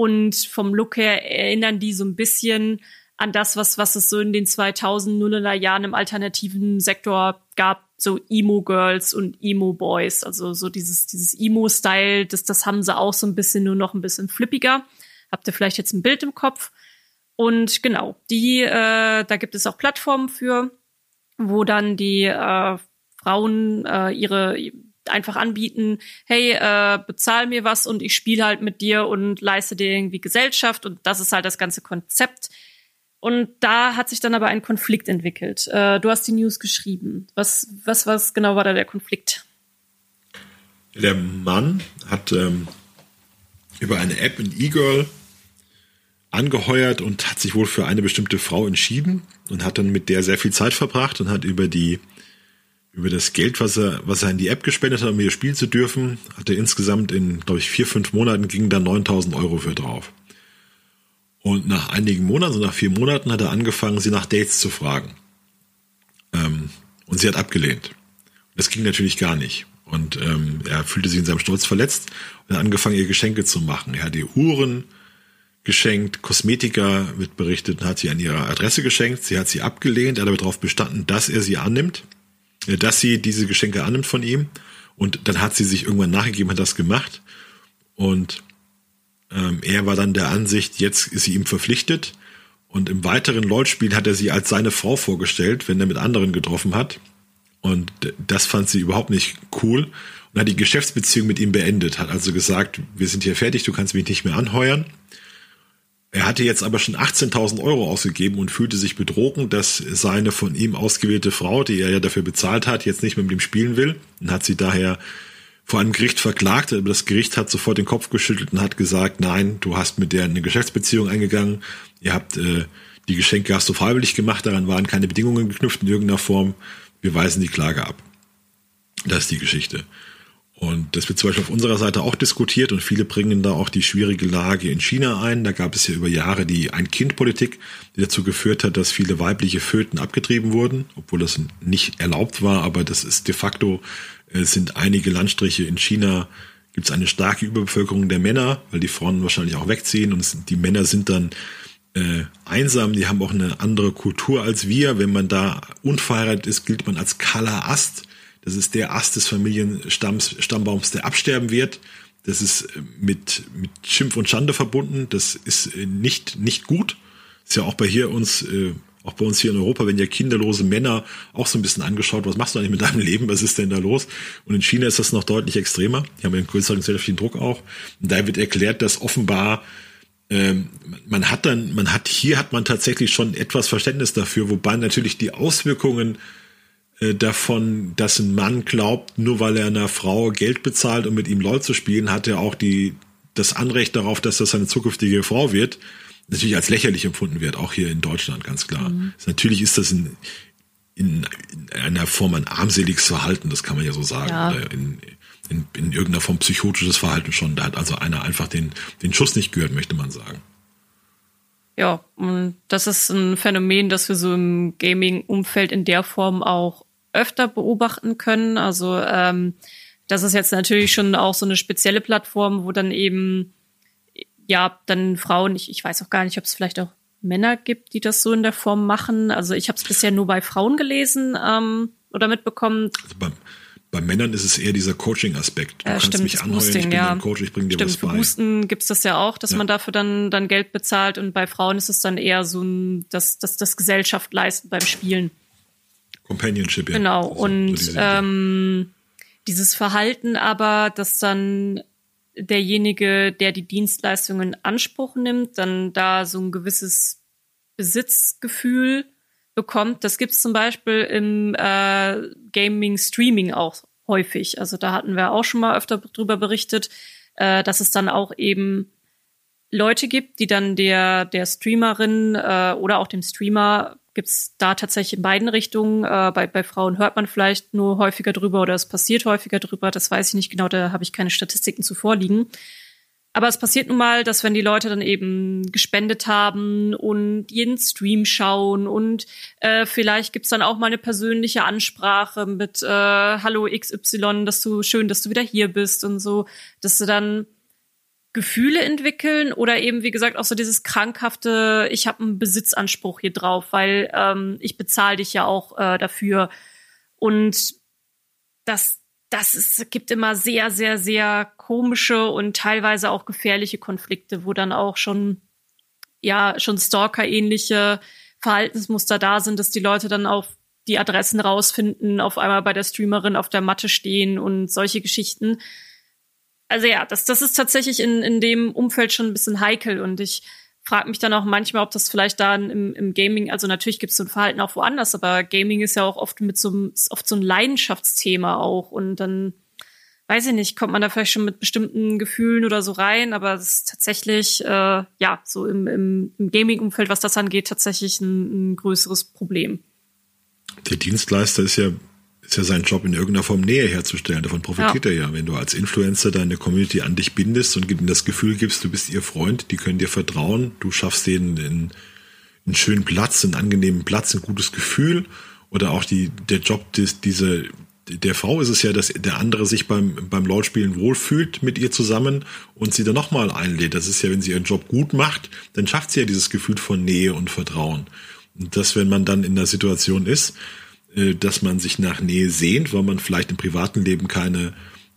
Und vom Look her erinnern die so ein bisschen an das, was, was es so in den 2000er Jahren im alternativen Sektor gab, so Emo-Girls und Emo-Boys. Also so dieses, dieses Emo-Style, das, das haben sie auch so ein bisschen nur noch ein bisschen flippiger. Habt ihr vielleicht jetzt ein Bild im Kopf? Und genau, die, äh, da gibt es auch Plattformen für, wo dann die äh, Frauen äh, ihre einfach anbieten, hey, äh, bezahl mir was und ich spiele halt mit dir und leiste dir irgendwie Gesellschaft und das ist halt das ganze Konzept. Und da hat sich dann aber ein Konflikt entwickelt. Äh, du hast die News geschrieben. Was, was, was genau war da der Konflikt? Der Mann hat ähm, über eine App in eGirl angeheuert und hat sich wohl für eine bestimmte Frau entschieden und hat dann mit der sehr viel Zeit verbracht und hat über die über das Geld, was er, was er in die App gespendet hat, um hier spielen zu dürfen, hat er insgesamt in, glaube ich, vier, fünf Monaten gingen da 9000 Euro für drauf. Und nach einigen Monaten, so nach vier Monaten, hat er angefangen, sie nach Dates zu fragen. Ähm, und sie hat abgelehnt. Das ging natürlich gar nicht. Und ähm, er fühlte sich in seinem Stolz verletzt und hat angefangen, ihr Geschenke zu machen. Er hat ihr Uhren geschenkt, Kosmetika wird berichtet, hat sie an ihre Adresse geschenkt. Sie hat sie abgelehnt, er hat aber darauf bestanden, dass er sie annimmt, dass sie diese Geschenke annimmt von ihm. Und dann hat sie sich irgendwann nachgegeben, hat das gemacht. Und ähm, er war dann der Ansicht, jetzt ist sie ihm verpflichtet. Und im weiteren LOL-Spiel hat er sie als seine Frau vorgestellt, wenn er mit anderen getroffen hat. Und das fand sie überhaupt nicht cool und hat die Geschäftsbeziehung mit ihm beendet, hat also gesagt, wir sind hier fertig, du kannst mich nicht mehr anheuern. Er hatte jetzt aber schon 18.000 Euro ausgegeben und fühlte sich betrogen, dass seine von ihm ausgewählte Frau, die er ja dafür bezahlt hat, jetzt nicht mehr mit ihm spielen will und hat sie daher vor einem Gericht verklagt. Aber das Gericht hat sofort den Kopf geschüttelt und hat gesagt, nein, du hast mit der eine Geschäftsbeziehung eingegangen, ihr habt äh, die Geschenke hast du freiwillig gemacht, daran waren keine Bedingungen geknüpft in irgendeiner Form wir weisen die Klage ab. Das ist die Geschichte. Und das wird zum Beispiel auf unserer Seite auch diskutiert und viele bringen da auch die schwierige Lage in China ein. Da gab es ja über Jahre die Ein-Kind-Politik, die dazu geführt hat, dass viele weibliche Föten abgetrieben wurden, obwohl das nicht erlaubt war, aber das ist de facto, äh, sind einige Landstriche in China, gibt es eine starke Überbevölkerung der Männer, weil die Frauen wahrscheinlich auch wegziehen und die Männer sind dann äh, einsam, die haben auch eine andere Kultur als wir. Wenn man da unverheiratet ist, gilt man als Kala Ast. Das ist der Ast des Familienstamms, Stammbaums, der absterben wird. Das ist äh, mit, mit Schimpf und Schande verbunden. Das ist äh, nicht, nicht gut. Ist ja auch bei hier uns, äh, auch bei uns hier in Europa, wenn ja kinderlose Männer auch so ein bisschen angeschaut, was machst du eigentlich mit deinem Leben, was ist denn da los? Und in China ist das noch deutlich extremer. Die haben einen größeren gesellschaftlichen Druck auch. Und da wird erklärt, dass offenbar ähm, man hat dann, man hat, hier hat man tatsächlich schon etwas Verständnis dafür, wobei natürlich die Auswirkungen davon, dass ein Mann glaubt, nur weil er einer Frau Geld bezahlt, um mit ihm LOL zu spielen, hat er auch die, das Anrecht darauf, dass das seine zukünftige Frau wird, natürlich als lächerlich empfunden wird, auch hier in Deutschland, ganz klar. Mhm. Natürlich ist das in, in, in einer Form ein armseliges Verhalten, das kann man ja so sagen. Ja. In, in, in irgendeiner Form psychotisches Verhalten schon. Da hat also einer einfach den, den Schuss nicht gehört, möchte man sagen. Ja, und das ist ein Phänomen, das wir so im Gaming-Umfeld in der Form auch öfter beobachten können. Also ähm, das ist jetzt natürlich schon auch so eine spezielle Plattform, wo dann eben ja dann Frauen, ich, ich weiß auch gar nicht, ob es vielleicht auch Männer gibt, die das so in der Form machen. Also ich habe es bisher nur bei Frauen gelesen ähm, oder mitbekommen. Also beim, bei Männern ist es eher dieser Coaching-Aspekt. Du äh, kannst stimmt, mich anheuern, Boosting, ich bin ja. Coach, ich bringe dir stimmt, was bei. Boosten gibt's das ja auch, dass ja. man dafür dann, dann Geld bezahlt und bei Frauen ist es dann eher so ein, das, das, das Gesellschaft leisten beim Spielen. Companionship, ja. Genau, also, und so ähm, dieses Verhalten aber, dass dann derjenige, der die Dienstleistungen in Anspruch nimmt, dann da so ein gewisses Besitzgefühl bekommt. Das gibt's zum Beispiel im äh, Gaming-Streaming auch häufig. Also da hatten wir auch schon mal öfter drüber berichtet, äh, dass es dann auch eben Leute gibt, die dann der, der Streamerin äh, oder auch dem Streamer gibt's da tatsächlich in beiden Richtungen. Äh, bei, bei Frauen hört man vielleicht nur häufiger drüber oder es passiert häufiger drüber. Das weiß ich nicht genau, da habe ich keine Statistiken zuvor liegen. Aber es passiert nun mal, dass wenn die Leute dann eben gespendet haben und jeden Stream schauen und äh, vielleicht gibt's dann auch mal eine persönliche Ansprache mit äh, Hallo XY, dass du schön, dass du wieder hier bist und so, dass sie dann Gefühle entwickeln oder eben, wie gesagt, auch so dieses krankhafte, ich habe einen Besitzanspruch hier drauf, weil ähm, ich bezahle dich ja auch äh, dafür. Und das, das ist, gibt immer sehr, sehr, sehr komische und teilweise auch gefährliche Konflikte, wo dann auch schon, ja, schon Stalker-ähnliche Verhaltensmuster da sind, dass die Leute dann auf die Adressen rausfinden, auf einmal bei der Streamerin auf der Matte stehen und solche Geschichten. Also ja, das, das ist tatsächlich in, in dem Umfeld schon ein bisschen heikel und ich frage mich dann auch manchmal, ob das vielleicht da im, im Gaming, also natürlich gibt es so ein Verhalten auch woanders, aber Gaming ist ja auch oft mit so einem, oft so ein Leidenschaftsthema auch und dann weiß ich nicht, kommt man da vielleicht schon mit bestimmten Gefühlen oder so rein, aber es ist tatsächlich, äh, ja, so im, im, im Gaming-Umfeld, was das angeht, tatsächlich ein, ein größeres Problem. Der Dienstleister ist ja ist ja sein Job in irgendeiner Form Nähe herzustellen. Davon profitiert ja. er ja. Wenn du als Influencer deine Community an dich bindest und ihnen das Gefühl gibst, du bist ihr Freund, die können dir vertrauen, du schaffst denen einen, einen schönen Platz, einen angenehmen Platz, ein gutes Gefühl oder auch die, der Job, des, diese, der Frau ist es ja, dass der andere sich beim, beim Lautspielen wohlfühlt mit ihr zusammen und sie dann nochmal einlädt. Das ist ja, wenn sie ihren Job gut macht, dann schafft sie ja dieses Gefühl von Nähe und Vertrauen. Und das, wenn man dann in der Situation ist, äh, dass man sich nach Nähe sehnt, weil man vielleicht im privaten Leben keine,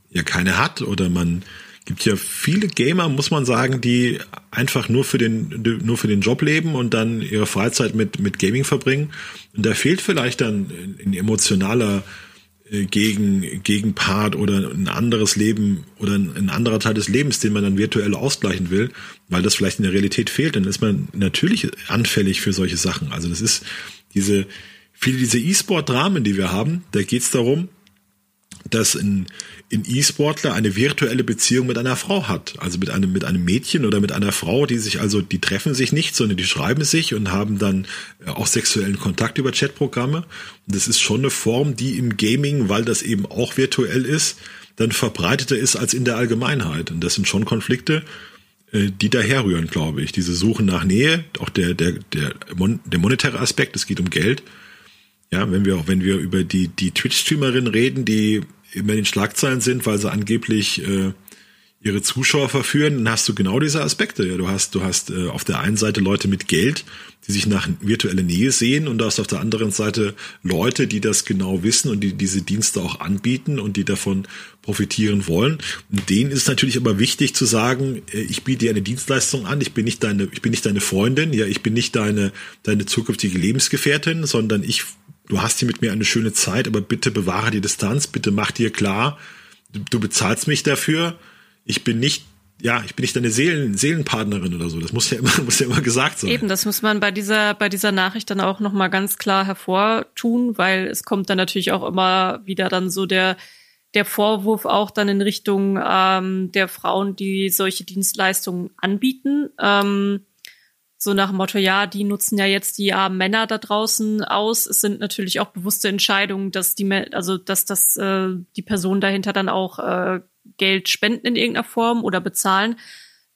ja, keine hat oder man gibt ja viele Gamer, muss man sagen, die einfach nur für den, nur für den Job leben und dann ihre Freizeit mit, mit Gaming verbringen. Und da fehlt vielleicht dann ein emotionaler äh, gegen, Gegenpart oder ein anderes Leben oder ein anderer Teil des Lebens, den man dann virtuell ausgleichen will, weil das vielleicht in der Realität fehlt, dann ist man natürlich anfällig für solche Sachen. Also das ist diese, viele dieser E-Sport-Dramen, die wir haben, da geht es darum, dass ein, ein E-Sportler eine virtuelle Beziehung mit einer Frau hat, also mit einem mit einem Mädchen oder mit einer Frau, die sich also die treffen sich nicht, sondern die schreiben sich und haben dann äh, auch sexuellen Kontakt über Chatprogramme. Und das ist schon eine Form, die im Gaming, weil das eben auch virtuell ist, dann verbreiteter ist als in der Allgemeinheit. Und das sind schon Konflikte, äh, die daherrühren, glaube ich. Diese Suche nach Nähe, auch der der der der monetäre Aspekt, es geht um Geld ja, wenn wir auch, wenn wir über die, die Twitch-Streamerin reden, die immer in den Schlagzeilen sind, weil sie angeblich äh, ihre Zuschauer verführen, dann hast du genau diese Aspekte. Ja, du hast, du hast äh, auf der einen Seite Leute mit Geld, die sich nach virtueller Nähe sehen, und du hast auf der anderen Seite Leute, die das genau wissen und die diese Dienste auch anbieten und die davon profitieren wollen. Und denen ist natürlich aber wichtig zu sagen, äh, ich biete dir eine Dienstleistung an, ich bin nicht deine, ich bin nicht deine Freundin, ja, ich bin nicht deine, deine zukünftige Lebensgefährtin, sondern ich du hast hier mit mir eine schöne Zeit, aber bitte bewahre die Distanz, bitte mach dir klar, du, du bezahlst mich dafür, ich bin nicht ja, ich bin nicht deine Seelen, Seelenpartnerin oder so. Das muss ja immer, muss ja immer gesagt sein. Eben, das muss man bei dieser, bei dieser Nachricht dann auch nochmal ganz klar hervortun, weil es kommt dann natürlich auch immer wieder dann so der, der Vorwurf auch dann in Richtung ähm, der Frauen, die solche Dienstleistungen anbieten. Ähm, so nach dem Motto, ja, die nutzen ja jetzt die armen Männer da draußen aus. Es sind natürlich auch bewusste Entscheidungen, dass die, also dass das äh, die Personen dahinter dann auch äh, Geld spenden in irgendeiner Form oder bezahlen.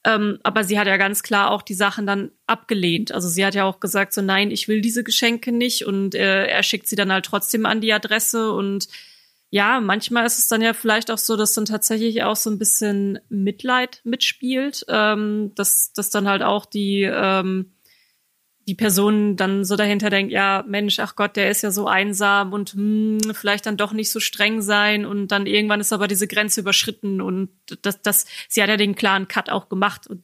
Ähm, aber sie hat ja ganz klar auch die Sachen dann abgelehnt. Also sie hat ja auch gesagt, so nein, ich will diese Geschenke nicht und äh, er schickt sie dann halt trotzdem an die Adresse und ja, manchmal ist es dann ja vielleicht auch so, dass dann tatsächlich auch so ein bisschen Mitleid mitspielt, ähm, dass, dass dann halt auch die, ähm, die Person dann so dahinter denkt, ja, Mensch, ach Gott, der ist ja so einsam und hm, vielleicht dann doch nicht so streng sein und dann irgendwann ist aber diese Grenze überschritten und das, das, sie hat ja den klaren Cut auch gemacht und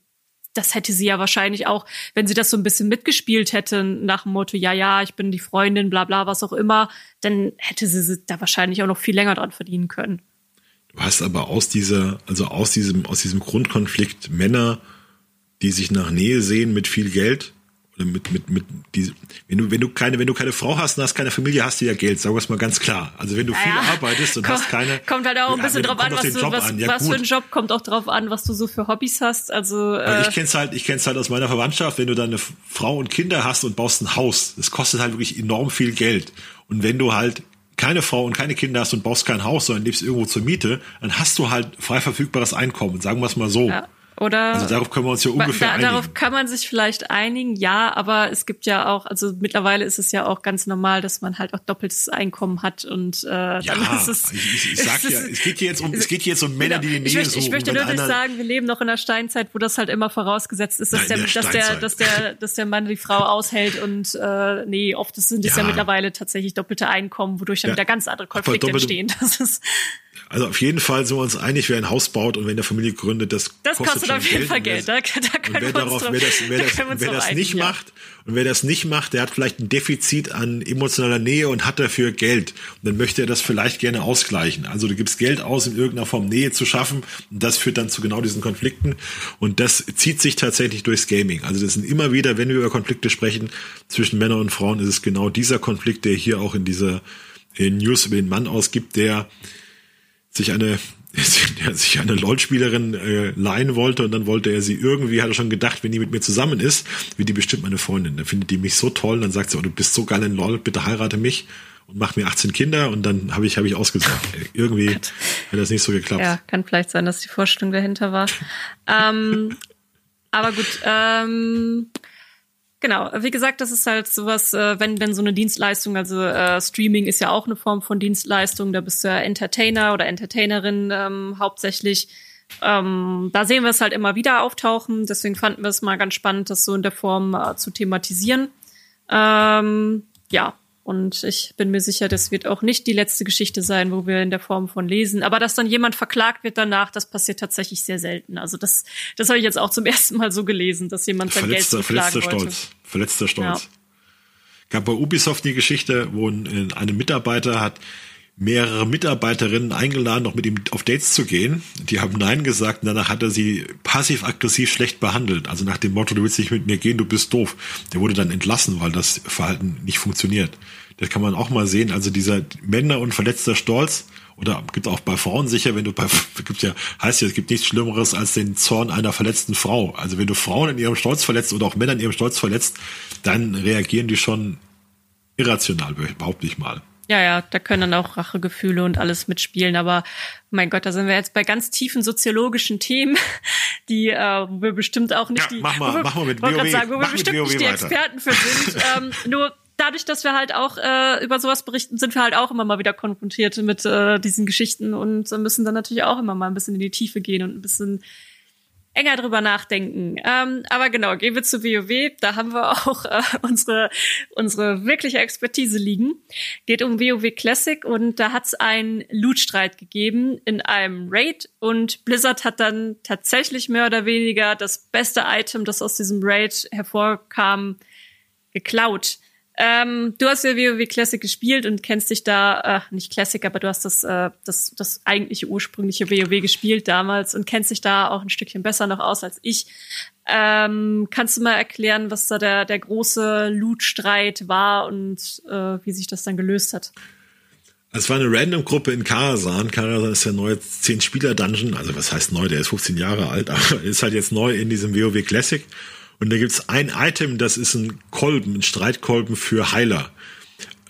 das hätte sie ja wahrscheinlich auch, wenn sie das so ein bisschen mitgespielt hätte, nach dem Motto, ja, ja, ich bin die Freundin, bla bla, was auch immer, dann hätte sie da wahrscheinlich auch noch viel länger dran verdienen können. Du hast aber aus dieser, also aus diesem, aus diesem Grundkonflikt Männer, die sich nach Nähe sehen mit viel Geld, oder mit, mit, mit die, wenn du, wenn du keine, wenn du keine Frau hast und hast keine Familie, hast du ja Geld, sagen wir es mal ganz klar. Also wenn du viel ja, arbeitest und komm, hast keine. Kommt halt auch ein bisschen drauf an, was, du, was, an. Ja, was für ein Job kommt auch drauf an, was du so für Hobbys hast. Also, äh, ich kenn's halt, ich kenn's halt aus meiner Verwandtschaft, wenn du deine Frau und Kinder hast und baust ein Haus, das kostet halt wirklich enorm viel Geld. Und wenn du halt keine Frau und keine Kinder hast und baust kein Haus, sondern lebst irgendwo zur Miete, dann hast du halt frei verfügbares Einkommen, sagen wir es mal so. Ja. Oder also darauf können wir uns ja ungefähr da, einigen. Darauf kann man sich vielleicht einigen, ja, aber es gibt ja auch, also mittlerweile ist es ja auch ganz normal, dass man halt auch doppeltes Einkommen hat und äh, ja, dann ist es. Ich, ich, sag ja, es geht hier jetzt um, es geht hier jetzt um Männer, die die Nähe ich möchte, suchen. Ich möchte nur nicht sagen, wir leben noch in der Steinzeit, wo das halt immer vorausgesetzt ist, dass, Nein, der, dass der, dass der, dass der Mann die Frau aushält und äh, nee, oft sind es ja. ja mittlerweile tatsächlich doppelte Einkommen, wodurch dann ja. wieder ganz andere Konflikte entstehen. Das ist Also auf jeden Fall sind wir uns einig, wer ein Haus baut und wenn der Familie gründet, das, das kostet, kostet auf jeden Geld. Fall Geld. Da, da und wer, darauf, wer das, wer das, wer das nicht ja. macht und wer das nicht macht, der hat vielleicht ein Defizit an emotionaler Nähe und hat dafür Geld. Und dann möchte er das vielleicht gerne ausgleichen. Also du gibst Geld aus, in irgendeiner Form Nähe zu schaffen und das führt dann zu genau diesen Konflikten und das zieht sich tatsächlich durchs Gaming. Also das sind immer wieder, wenn wir über Konflikte sprechen zwischen Männern und Frauen, ist es genau dieser Konflikt, der hier auch in dieser in News über den Mann ausgibt, der sich eine der sich eine LOL-Spielerin äh, leihen wollte und dann wollte er sie irgendwie, hat er schon gedacht, wenn die mit mir zusammen ist, wird die bestimmt meine Freundin. Dann findet die mich so toll, dann sagt sie, oh, du bist so geil in LOL, bitte heirate mich und mach mir 18 Kinder und dann habe ich, habe ich ausgesagt. irgendwie hat das nicht so geklappt. Ja, kann vielleicht sein, dass die Vorstellung dahinter war. ähm, aber gut, ähm, Genau, wie gesagt, das ist halt sowas, äh, wenn wenn so eine Dienstleistung, also äh, Streaming ist ja auch eine Form von Dienstleistung, da bist du ja Entertainer oder Entertainerin ähm, hauptsächlich. Ähm, da sehen wir es halt immer wieder auftauchen, deswegen fanden wir es mal ganz spannend, das so in der Form äh, zu thematisieren. Ähm, ja, und ich bin mir sicher, das wird auch nicht die letzte Geschichte sein, wo wir in der Form von lesen. Aber dass dann jemand verklagt wird danach, das passiert tatsächlich sehr selten. Also das, das habe ich jetzt auch zum ersten Mal so gelesen, dass jemand sein verletzter, Geld verletzter wollte. Stolz. Verletzter Stolz. Ja. Gab bei Ubisoft die Geschichte, wo ein, ein Mitarbeiter hat mehrere Mitarbeiterinnen eingeladen, noch mit ihm auf Dates zu gehen. Die haben Nein gesagt und danach hat er sie passiv-aggressiv schlecht behandelt. Also nach dem Motto, du willst nicht mit mir gehen, du bist doof. Der wurde dann entlassen, weil das Verhalten nicht funktioniert. Das kann man auch mal sehen. Also dieser Männer und verletzter Stolz oder gibt auch bei Frauen sicher, wenn du bei gibt ja heißt ja, es gibt nichts Schlimmeres als den Zorn einer verletzten Frau. Also wenn du Frauen in ihrem Stolz verletzt oder auch Männer in ihrem Stolz verletzt, dann reagieren die schon irrational, behaupte ich mal. Ja, ja, da können dann auch Rachegefühle und alles mitspielen. Aber mein Gott, da sind wir jetzt bei ganz tiefen soziologischen Themen, die äh, wo wir bestimmt auch nicht ja, die, mach mal, wo wir, mach mal mit WoW, sagen, wo wir bestimmt nicht die Experten für sind. ähm, nur dadurch, dass wir halt auch äh, über sowas berichten, sind wir halt auch immer mal wieder konfrontiert mit äh, diesen Geschichten und müssen dann natürlich auch immer mal ein bisschen in die Tiefe gehen und ein bisschen enger drüber nachdenken. Ähm, aber genau, gehen wir zu WoW. Da haben wir auch äh, unsere, unsere wirkliche Expertise liegen. Geht um WoW Classic und da hat es einen Loot-Streit gegeben in einem Raid und Blizzard hat dann tatsächlich mehr oder weniger das beste Item, das aus diesem Raid hervorkam, geklaut. Ähm, du hast ja WoW Classic gespielt und kennst dich da, äh, nicht Classic, aber du hast das, äh, das, das eigentliche ursprüngliche WoW gespielt damals und kennst dich da auch ein Stückchen besser noch aus als ich. Ähm, kannst du mal erklären, was da der, der große Loot-Streit war und äh, wie sich das dann gelöst hat? Es war eine Random-Gruppe in Karasan. Karasan ist der neue 10-Spieler-Dungeon. Also was heißt neu? Der ist 15 Jahre alt, aber ist halt jetzt neu in diesem WoW Classic. Und da gibt's ein Item, das ist ein Kolben, ein Streitkolben für Heiler.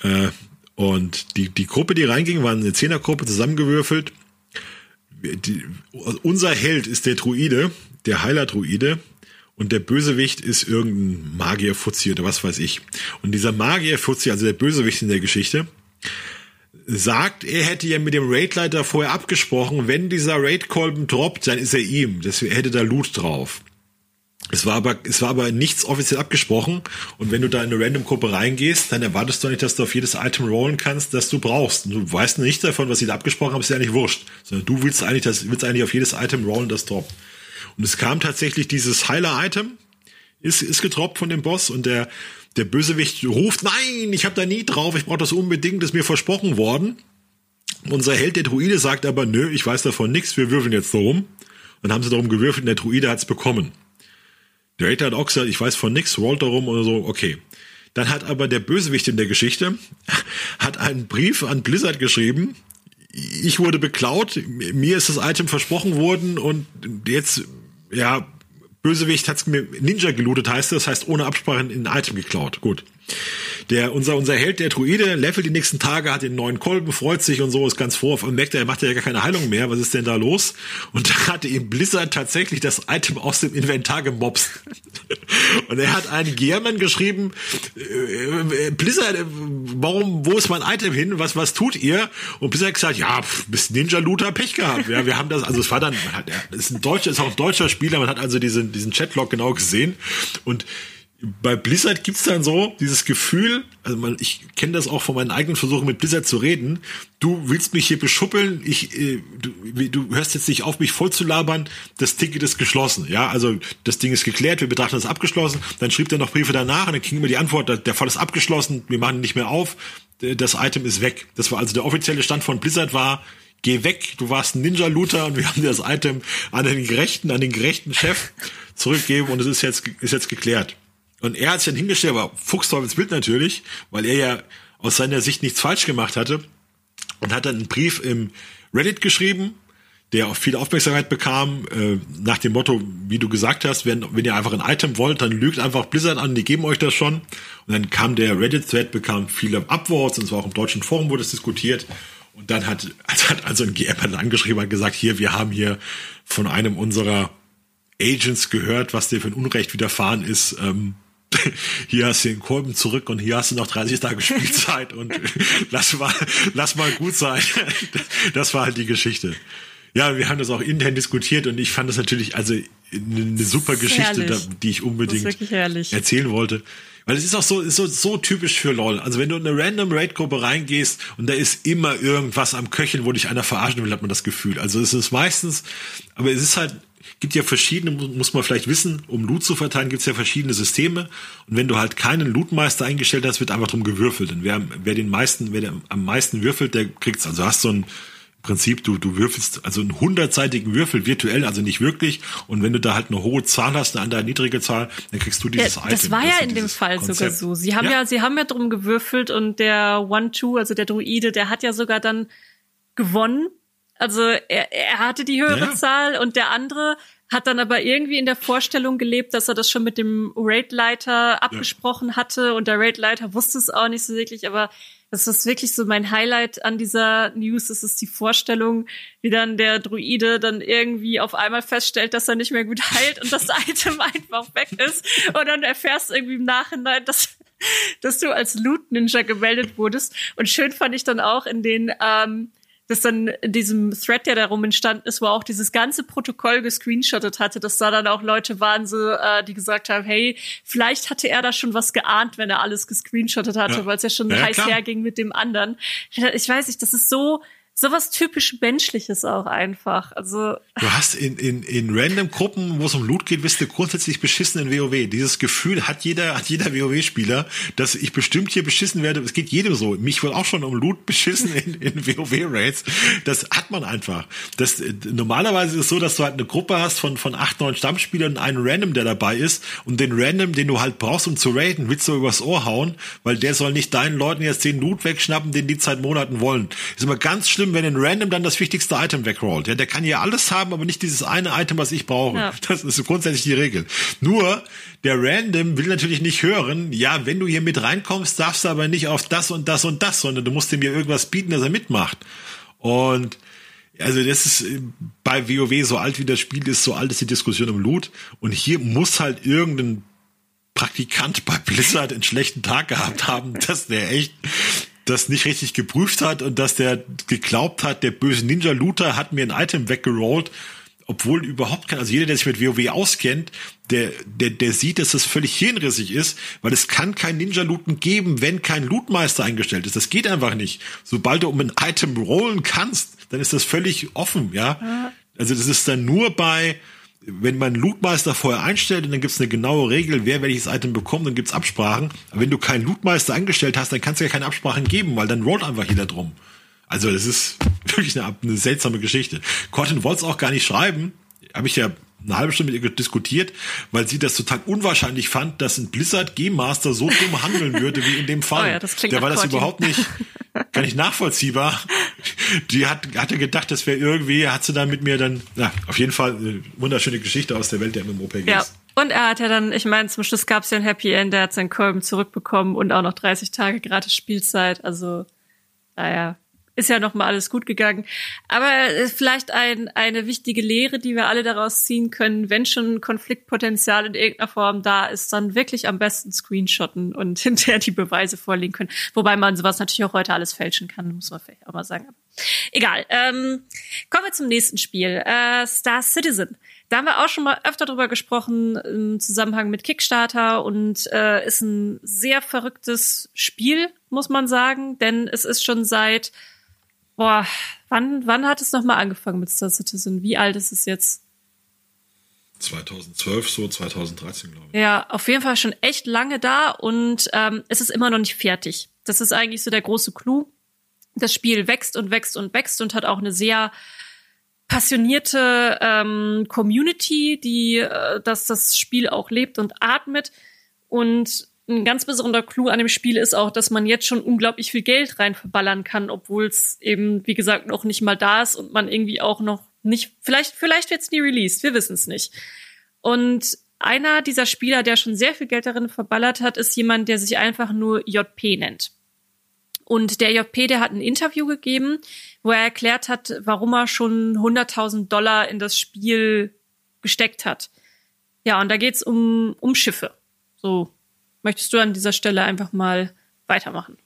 Äh, und die, die Gruppe, die reinging, war eine Zehnergruppe zusammengewürfelt. Die, unser Held ist der Druide, der Heiler-Druide. Und der Bösewicht ist irgendein Magier-Fuzzi oder was weiß ich. Und dieser Magier-Fuzzi, also der Bösewicht in der Geschichte, sagt, er hätte ja mit dem Raidleiter vorher abgesprochen, wenn dieser Raidkolben droppt, dann ist er ihm. Das hätte da Loot drauf. Es war aber, es war aber nichts offiziell abgesprochen. Und wenn du da in eine Random-Gruppe reingehst, dann erwartest du nicht, dass du auf jedes Item rollen kannst, das du brauchst. Und du weißt nicht davon, was sie da abgesprochen haben, ist ja nicht wurscht. Sondern du willst eigentlich, das, willst eigentlich auf jedes Item rollen, das droppt. Und es kam tatsächlich dieses Heiler-Item, ist, ist getroppt von dem Boss und der, der Bösewicht ruft, nein, ich habe da nie drauf, ich brauche das unbedingt, ist mir versprochen worden. Unser Held, der Druide, sagt aber, nö, ich weiß davon nichts, wir würfeln jetzt darum. Dann haben sie darum gewürfelt und der Druide hat's bekommen. Der Hater hat auch gesagt, ich weiß von nix, rollt darum oder so, okay. Dann hat aber der Bösewicht in der Geschichte, hat einen Brief an Blizzard geschrieben, ich wurde beklaut, mir ist das Item versprochen worden und jetzt, ja, Bösewicht hat's mir Ninja gelootet, heißt das, heißt ohne Absprache ein Item geklaut. Gut. Der, unser, unser Held, der Druide, levelt die nächsten Tage, hat den neuen Kolben, freut sich und so, ist ganz froh. Und merkt er, macht ja gar keine Heilung mehr. Was ist denn da los? Und da hatte ihm Blizzard tatsächlich das Item aus dem Inventar gemobst. und er hat einen Gearman geschrieben, äh, Blizzard, warum, wo ist mein Item hin? Was, was tut ihr? Und Blizzard hat gesagt, ja, pff, bist Ninja-Looter, Pech gehabt. Ja, wir haben das, also es war dann, man hat, ist ein deutscher, ist auch ein deutscher Spieler, man hat also diesen, diesen Chatlog genau gesehen. Und bei Blizzard gibt's dann so dieses Gefühl, also man, ich kenne das auch von meinen eigenen Versuchen mit Blizzard zu reden. Du willst mich hier beschuppeln, ich, äh, du, du hörst jetzt nicht auf, mich voll zu labern. Das Ticket ist geschlossen, ja, also das Ding ist geklärt, wir betrachten das abgeschlossen. Dann schrieb er noch Briefe danach und dann kriegen wir die Antwort, der Fall ist abgeschlossen, wir machen nicht mehr auf, das Item ist weg. Das war also der offizielle Stand von Blizzard war, geh weg, du warst ein Ninja-Looter und wir haben dir das Item an den gerechten, an den gerechten Chef zurückgegeben und es ist jetzt, ist jetzt geklärt. Und er hat sich dann hingestellt, aber Fuchsteufelsbild natürlich, weil er ja aus seiner Sicht nichts falsch gemacht hatte und hat dann einen Brief im Reddit geschrieben, der auch viel Aufmerksamkeit bekam, äh, nach dem Motto, wie du gesagt hast, wenn, wenn ihr einfach ein Item wollt, dann lügt einfach Blizzard an, die geben euch das schon. Und dann kam der Reddit-Thread, bekam viele Upvotes, und zwar auch im deutschen Forum wurde es diskutiert. Und dann hat, hat also ein GM dann angeschrieben, hat gesagt, hier, wir haben hier von einem unserer Agents gehört, was dir für ein Unrecht widerfahren ist. Ähm, hier hast du den Kolben zurück und hier hast du noch 30 Tage Spielzeit und lass mal, lass mal gut sein. Das war halt die Geschichte. Ja, wir haben das auch intern diskutiert und ich fand das natürlich also eine super Geschichte, da, die ich unbedingt erzählen wollte. Weil es ist auch so, ist so, so typisch für LOL. Also wenn du in eine random Raid-Gruppe reingehst und da ist immer irgendwas am Köcheln, wo dich einer verarschen will, hat man das Gefühl. Also es ist meistens, aber es ist halt gibt ja verschiedene, muss man vielleicht wissen, um Loot zu verteilen, gibt es ja verschiedene Systeme. Und wenn du halt keinen Lootmeister eingestellt hast, wird einfach drum gewürfelt. Und wer, wer den meisten, wer der am meisten würfelt, der kriegt's. Also hast so ein Prinzip, du, du würfelst also einen hundertseitigen Würfel virtuell, also nicht wirklich. Und wenn du da halt eine hohe Zahl hast, eine andere niedrige Zahl, dann kriegst du dieses ja, das Item. Das war ja in dem Fall Konzept. sogar so. Sie haben ja. ja, sie haben ja drum gewürfelt und der One-Two, also der Druide, der hat ja sogar dann gewonnen also er, er hatte die höhere ja. Zahl und der andere hat dann aber irgendwie in der Vorstellung gelebt, dass er das schon mit dem Raid-Leiter abgesprochen ja. hatte und der Raid-Leiter wusste es auch nicht so wirklich, aber das ist wirklich so mein Highlight an dieser News. Das ist die Vorstellung, wie dann der Druide dann irgendwie auf einmal feststellt, dass er nicht mehr gut heilt und das Item einfach weg ist. Und dann erfährst du irgendwie im Nachhinein, dass, dass du als Loot-Ninja gemeldet wurdest. Und schön fand ich dann auch in den ähm, das dann in diesem Thread, der darum entstanden ist, wo auch dieses ganze Protokoll gescreenshottet hatte, dass da dann auch Leute waren, so, äh, die gesagt haben, hey, vielleicht hatte er da schon was geahnt, wenn er alles gescreenshottet hatte, ja. weil es ja schon ja, heiß klar. herging mit dem anderen. Ich weiß nicht, das ist so, sowas typisch Menschliches auch einfach. Also du hast in, in, in random Gruppen, wo es um Loot geht, bist du grundsätzlich beschissen in WoW. Dieses Gefühl hat jeder, hat jeder WoW-Spieler, dass ich bestimmt hier beschissen werde. Es geht jedem so. Mich wohl auch schon um Loot beschissen in, in WoW-Raids. Das hat man einfach. Das, normalerweise ist es so, dass du halt eine Gruppe hast von, von acht, neun Stammspielern und einen Random, der dabei ist. Und den Random, den du halt brauchst, um zu raiden, willst du übers Ohr hauen, weil der soll nicht deinen Leuten jetzt den Loot wegschnappen, den die seit Monaten wollen. Ist immer ganz schlimm schlimm, wenn ein Random dann das wichtigste Item wegrollt. Ja, der kann ja alles haben, aber nicht dieses eine Item, was ich brauche. Ja. Das ist grundsätzlich die Regel. Nur, der Random will natürlich nicht hören, ja, wenn du hier mit reinkommst, darfst du aber nicht auf das und das und das, sondern du musst ihm ja irgendwas bieten, dass er mitmacht. Und also das ist äh, bei WoW so alt wie das Spiel ist, so alt ist die Diskussion um Loot. Und hier muss halt irgendein Praktikant bei Blizzard einen schlechten Tag gehabt haben, dass der echt das nicht richtig geprüft hat und dass der geglaubt hat, der böse Ninja Looter hat mir ein Item weggerollt, obwohl überhaupt kein, also jeder, der sich mit WoW auskennt, der, der, der sieht, dass das völlig hirnrissig ist, weil es kann kein Ninja-Looten geben, wenn kein Lootmeister eingestellt ist. Das geht einfach nicht. Sobald du um ein Item rollen kannst, dann ist das völlig offen, ja. Also das ist dann nur bei, wenn man Lootmeister vorher einstellt dann gibt es eine genaue Regel, wer welches Item bekommt, dann gibt's Absprachen. Wenn du keinen Lootmeister angestellt hast, dann kannst du ja keine Absprachen geben, weil dann rollt einfach jeder drum. Also das ist wirklich eine, eine seltsame Geschichte. Cortin wollte es auch gar nicht schreiben. Habe ich ja eine halbe Stunde mit ihr diskutiert, weil sie das total unwahrscheinlich fand, dass ein Blizzard Game Master so dumm handeln würde wie in dem Fall. Oh ja, das klingt Der war das überhaupt nicht, gar nicht nachvollziehbar. Die hat, hatte gedacht, das wäre irgendwie, hat sie dann mit mir dann, na, auf jeden Fall eine wunderschöne Geschichte aus der Welt der MMORPGs. Ja. Und er hat ja dann, ich meine, zum Schluss gab es ja ein Happy End, der hat seinen Kolben zurückbekommen und auch noch 30 Tage gratis Spielzeit. Also, naja, ist ja noch mal alles gut gegangen. Aber vielleicht ein, eine wichtige Lehre, die wir alle daraus ziehen können, wenn schon Konfliktpotenzial in irgendeiner Form da ist, dann wirklich am besten screenshotten und hinterher die Beweise vorlegen können. Wobei man sowas natürlich auch heute alles fälschen kann, muss man vielleicht auch mal sagen. Egal. Ähm, kommen wir zum nächsten Spiel. Äh, Star Citizen. da haben wir auch schon mal öfter drüber gesprochen im Zusammenhang mit Kickstarter und äh, ist ein sehr verrücktes Spiel, muss man sagen, denn es ist schon seit boah, wann wann hat es noch mal angefangen mit Star Citizen? Wie alt ist es jetzt? 2012, so 2013, glaube ich. Ja, auf jeden Fall schon echt lange da und ähm, es ist immer noch nicht fertig. Das ist eigentlich so der große Clou. Das Spiel wächst und wächst und wächst und hat auch eine sehr passionierte ähm, Community, die äh, dass das Spiel auch lebt und atmet. Und ein ganz besonderer Clou an dem Spiel ist auch, dass man jetzt schon unglaublich viel Geld rein verballern kann, obwohl es eben, wie gesagt, noch nicht mal da ist und man irgendwie auch noch nicht, vielleicht, vielleicht wird es nie released, wir wissen es nicht. Und einer dieser Spieler, der schon sehr viel Geld darin verballert hat, ist jemand, der sich einfach nur JP nennt. Und der JP, der hat ein Interview gegeben, wo er erklärt hat, warum er schon 100.000 Dollar in das Spiel gesteckt hat. Ja, und da geht's um, um Schiffe. So, möchtest du an dieser Stelle einfach mal weitermachen?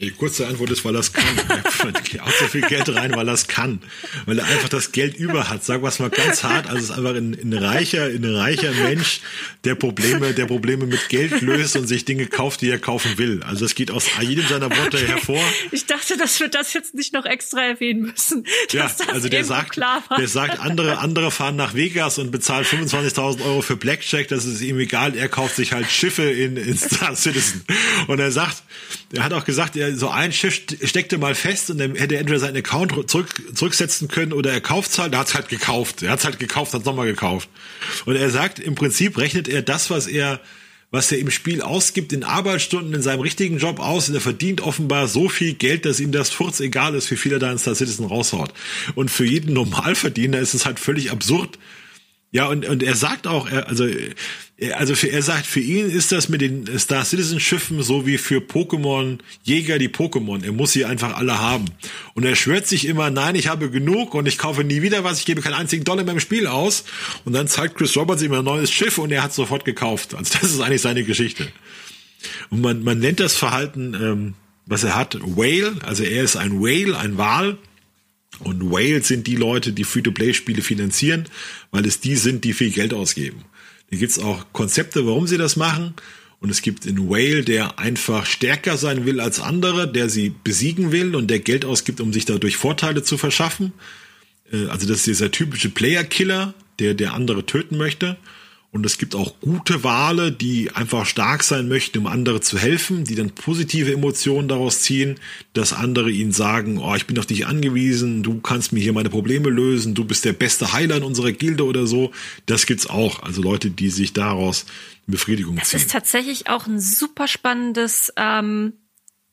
Die kurze Antwort ist, weil er es kann. er haut so viel Geld rein, weil er es kann. Weil er einfach das Geld über hat. Sagen wir es mal ganz hart. Also es ist einfach ein, ein reicher, ein reicher Mensch, der Probleme, der Probleme mit Geld löst und sich Dinge kauft, die er kaufen will. Also das geht aus jedem seiner Worte okay. hervor. Ich dachte, dass wir das jetzt nicht noch extra erwähnen müssen. Ja, also der sagt, der sagt, andere, andere fahren nach Vegas und bezahlen 25.000 Euro für Blackjack. Das ist ihm egal. Er kauft sich halt Schiffe in, in Star Citizen. Und er sagt, er hat auch gesagt, er so ein Schiff steckte mal fest und dann hätte er entweder seinen Account zurück, zurücksetzen können oder er kauft halt, er hat es halt gekauft. Er hat es halt gekauft, hat es nochmal gekauft. Und er sagt, im Prinzip rechnet er das, was er was er im Spiel ausgibt, in Arbeitsstunden in seinem richtigen Job aus und er verdient offenbar so viel Geld, dass ihm das furz egal ist, wie viel er da in Star Citizen raushaut. Und für jeden Normalverdiener ist es halt völlig absurd, ja, und, und er sagt auch, er, also, er, also für, er sagt, für ihn ist das mit den Star Citizen Schiffen so wie für Pokémon Jäger die Pokémon. Er muss sie einfach alle haben. Und er schwört sich immer, nein, ich habe genug und ich kaufe nie wieder was, ich gebe keinen einzigen Dollar mehr im Spiel aus. Und dann zeigt Chris Roberts ihm ein neues Schiff und er hat sofort gekauft. Also das ist eigentlich seine Geschichte. Und man, man nennt das Verhalten, ähm, was er hat, Whale. Also er ist ein Whale, ein Wal. Und Whales sind die Leute, die Free-to-Play-Spiele finanzieren, weil es die sind, die viel Geld ausgeben. Da gibt's auch Konzepte, warum sie das machen. Und es gibt einen Whale, der einfach stärker sein will als andere, der sie besiegen will und der Geld ausgibt, um sich dadurch Vorteile zu verschaffen. Äh, also das ist dieser typische Player-Killer, der der andere töten möchte. Und es gibt auch gute Wale, die einfach stark sein möchten, um andere zu helfen, die dann positive Emotionen daraus ziehen, dass andere ihnen sagen, oh, ich bin auf dich angewiesen, du kannst mir hier meine Probleme lösen, du bist der beste Heiler in unserer Gilde oder so. Das gibt's auch. Also Leute, die sich daraus Befriedigung das ziehen. Das ist tatsächlich auch ein super spannendes ähm,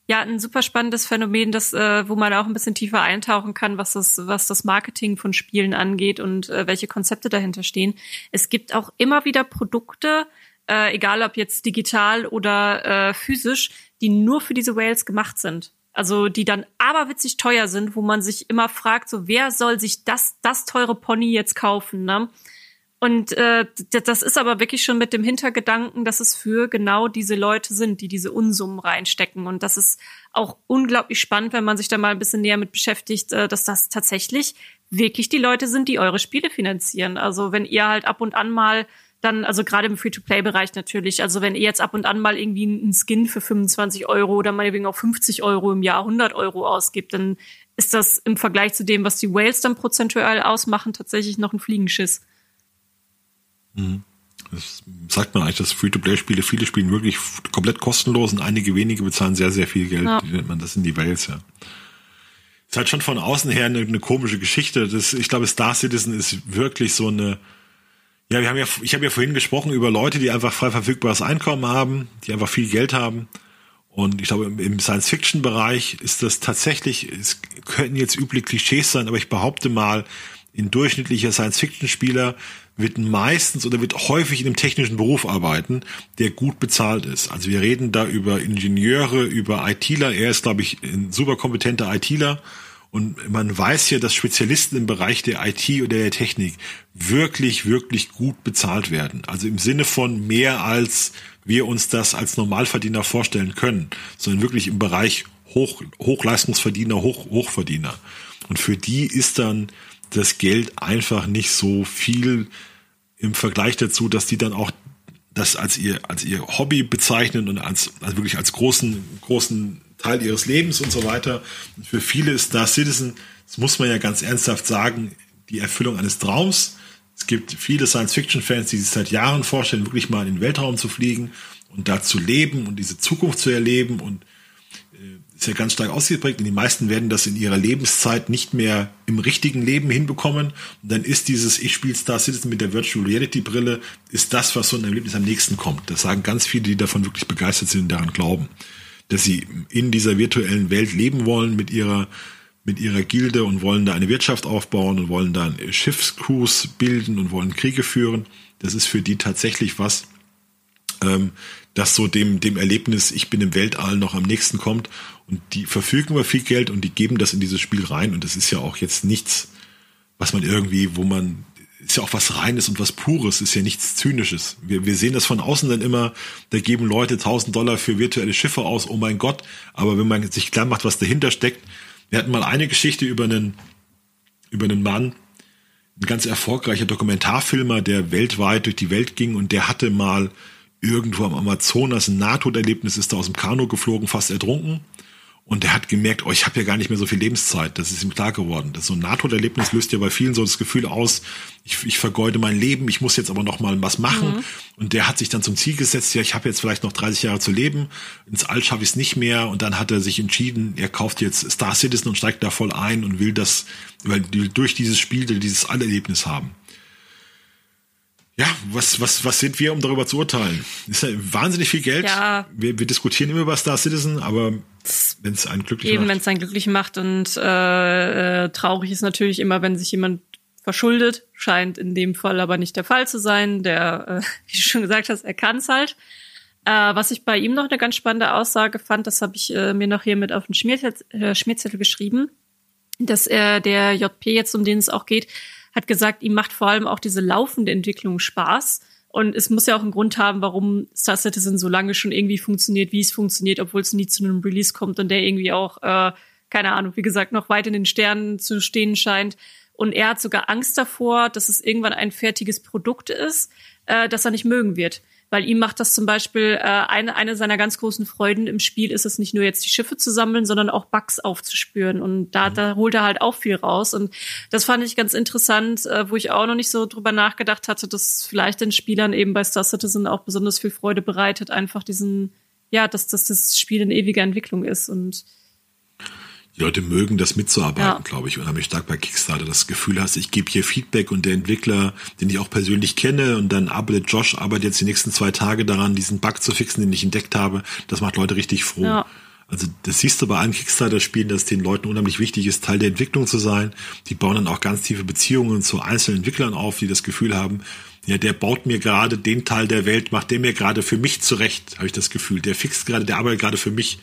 ja ein super spannendes Phänomen, das, äh, wo man auch ein bisschen tiefer eintauchen kann, was das, was das Marketing von Spielen angeht und äh, welche Konzepte dahinter stehen. Es gibt auch immer wieder Produkte, äh, egal ob jetzt digital oder äh, physisch, die nur für diese Whales gemacht sind. Also die dann aberwitzig teuer sind, wo man sich immer fragt, so wer soll sich das, das teure Pony jetzt kaufen, ne? Und äh, das ist aber wirklich schon mit dem Hintergedanken, dass es für genau diese Leute sind, die diese Unsummen reinstecken. Und das ist auch unglaublich spannend, wenn man sich da mal ein bisschen näher mit beschäftigt, äh, dass das tatsächlich wirklich die Leute sind, die eure Spiele finanzieren. Also wenn ihr halt ab und an mal dann, also gerade im Free-to-Play-Bereich natürlich, also wenn ihr jetzt ab und an mal irgendwie einen Skin für 25 Euro oder meinetwegen auch 50 Euro im Jahr 100 Euro ausgibt, dann ist das im Vergleich zu dem, was die Whales dann prozentual ausmachen, tatsächlich noch ein Fliegenschiss. Mhm. Das sagt man eigentlich, dass Free-to-Play-Spiele, viele spielen wirklich komplett kostenlos und einige wenige bezahlen sehr, sehr viel Geld. Ja. nennt man das in die Wales, ja. Ist halt schon von außen her eine, eine komische Geschichte. Das, ich glaube, Star Citizen ist wirklich so eine, ja, wir haben ja, ich habe ja vorhin gesprochen über Leute, die einfach frei verfügbares Einkommen haben, die einfach viel Geld haben. Und ich glaube, im, Science-Fiction-Bereich ist das tatsächlich, es könnten jetzt üble Klischees sein, aber ich behaupte mal, ein durchschnittlicher Science-Fiction-Spieler wird meistens oder wird häufig in einem technischen Beruf arbeiten, der gut bezahlt ist. Also wir reden da über Ingenieure, über ITler. Er ist, glaube ich, ein super kompetenter ITler. Und man weiß ja, dass Spezialisten im Bereich der IT oder der Technik wirklich, wirklich gut bezahlt werden. Also im Sinne von mehr als wir uns das als Normalverdiener vorstellen können, sondern wirklich im Bereich Hoch, Hochleistungsverdiener, Hoch, Hochverdiener. Und für die ist dann das Geld einfach nicht so viel im Vergleich dazu, dass die dann auch das als ihr, als ihr Hobby bezeichnen und als, also wirklich als großen, großen Teil ihres Lebens und so weiter. Und für viele ist Star Citizen, das muss man ja ganz ernsthaft sagen, die Erfüllung eines Traums. Es gibt viele Science-Fiction-Fans, die sich seit Jahren vorstellen, wirklich mal in den Weltraum zu fliegen und da zu leben und diese Zukunft zu erleben und ist ja ganz stark ausgeprägt und die meisten werden das in ihrer Lebenszeit nicht mehr im richtigen Leben hinbekommen. Und dann ist dieses Ich spiele Star Citizen mit der Virtual Reality Brille, ist das, was so ein Erlebnis am nächsten kommt. Das sagen ganz viele, die davon wirklich begeistert sind und daran glauben, dass sie in dieser virtuellen Welt leben wollen mit ihrer mit ihrer Gilde und wollen da eine Wirtschaft aufbauen und wollen da Schiffscrews bilden und wollen Kriege führen. Das ist für die tatsächlich was, ähm, das so dem, dem Erlebnis, ich bin im Weltall noch am nächsten kommt. Und die verfügen über viel Geld und die geben das in dieses Spiel rein. Und das ist ja auch jetzt nichts, was man irgendwie, wo man, ist ja auch was Reines und was Pures, ist ja nichts Zynisches. Wir, wir sehen das von außen dann immer, da geben Leute 1000 Dollar für virtuelle Schiffe aus, oh mein Gott. Aber wenn man sich klar macht, was dahinter steckt, wir hatten mal eine Geschichte über einen, über einen Mann, ein ganz erfolgreicher Dokumentarfilmer, der weltweit durch die Welt ging und der hatte mal irgendwo am Amazonas ein Nahtoderlebnis, ist da aus dem Kanu geflogen, fast ertrunken. Und er hat gemerkt, oh, ich habe ja gar nicht mehr so viel Lebenszeit. Das ist ihm klar geworden. Das so ein Nahtoderlebnis löst ja bei vielen so das Gefühl aus, ich, ich vergeude mein Leben, ich muss jetzt aber noch mal was machen. Mhm. Und der hat sich dann zum Ziel gesetzt, ja, ich habe jetzt vielleicht noch 30 Jahre zu leben, ins All schaffe ich es nicht mehr. Und dann hat er sich entschieden, er kauft jetzt Star Citizen und steigt da voll ein und will das, weil durch dieses Spiel dieses Allerlebnis haben. Ja, was, was, was sind wir, um darüber zu urteilen? Ist ja wahnsinnig viel Geld. Ja. Wir, wir diskutieren immer über Star Citizen, aber wenn es einen glücklich Eben, macht. wenn es einen glücklich macht und äh, äh, traurig ist natürlich immer, wenn sich jemand verschuldet, scheint in dem Fall aber nicht der Fall zu sein. Der, äh, wie du schon gesagt hast, er kann es halt. Äh, was ich bei ihm noch eine ganz spannende Aussage fand, das habe ich äh, mir noch hier mit auf den Schmierzettel, äh, Schmierzettel geschrieben, dass er der JP jetzt, um den es auch geht, hat gesagt, ihm macht vor allem auch diese laufende Entwicklung Spaß. Und es muss ja auch einen Grund haben, warum Star Citizen so lange schon irgendwie funktioniert, wie es funktioniert, obwohl es nie zu einem Release kommt und der irgendwie auch, äh, keine Ahnung, wie gesagt, noch weit in den Sternen zu stehen scheint. Und er hat sogar Angst davor, dass es irgendwann ein fertiges Produkt ist, äh, das er nicht mögen wird weil ihm macht das zum Beispiel äh, eine, eine seiner ganz großen Freuden im Spiel ist es nicht nur jetzt die Schiffe zu sammeln, sondern auch Bugs aufzuspüren. Und da, mhm. da holt er halt auch viel raus. Und das fand ich ganz interessant, äh, wo ich auch noch nicht so drüber nachgedacht hatte, dass vielleicht den Spielern eben bei Star Citizen auch besonders viel Freude bereitet, einfach diesen, ja, dass, dass das Spiel in ewiger Entwicklung ist. Und die Leute mögen das mitzuarbeiten, ja. glaube ich, unheimlich stark bei Kickstarter. Das Gefühl hast, ich gebe hier Feedback und der Entwickler, den ich auch persönlich kenne, und dann arbeitet Josh, arbeitet jetzt die nächsten zwei Tage daran, diesen Bug zu fixen, den ich entdeckt habe. Das macht Leute richtig froh. Ja. Also das siehst du bei allen Kickstarter-Spielen, dass den Leuten unheimlich wichtig ist, Teil der Entwicklung zu sein. Die bauen dann auch ganz tiefe Beziehungen zu einzelnen Entwicklern auf, die das Gefühl haben, ja, der baut mir gerade den Teil der Welt, macht der mir gerade für mich zurecht, habe ich das Gefühl. Der fixt gerade, der arbeitet gerade für mich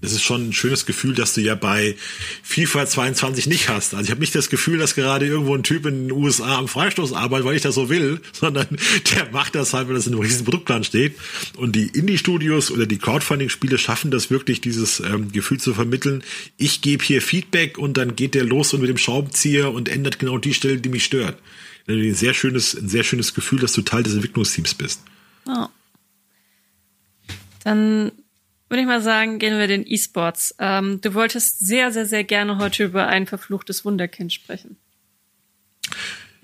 das ist schon ein schönes Gefühl, dass du ja bei FIFA 22 nicht hast. Also ich habe nicht das Gefühl, dass gerade irgendwo ein Typ in den USA am Freistoß arbeitet, weil ich das so will, sondern der macht das halt, weil das in einem riesen Produktplan steht. Und die Indie-Studios oder die Crowdfunding-Spiele schaffen das wirklich, dieses ähm, Gefühl zu vermitteln. Ich gebe hier Feedback und dann geht der los und mit dem Schraubenzieher und ändert genau die Stelle, die mich stört. Ein sehr schönes, ein sehr schönes Gefühl, dass du Teil des Entwicklungsteams bist. Oh. Dann würde ich mal sagen, gehen wir den E-Sports. Ähm, du wolltest sehr, sehr, sehr gerne heute über ein verfluchtes Wunderkind sprechen.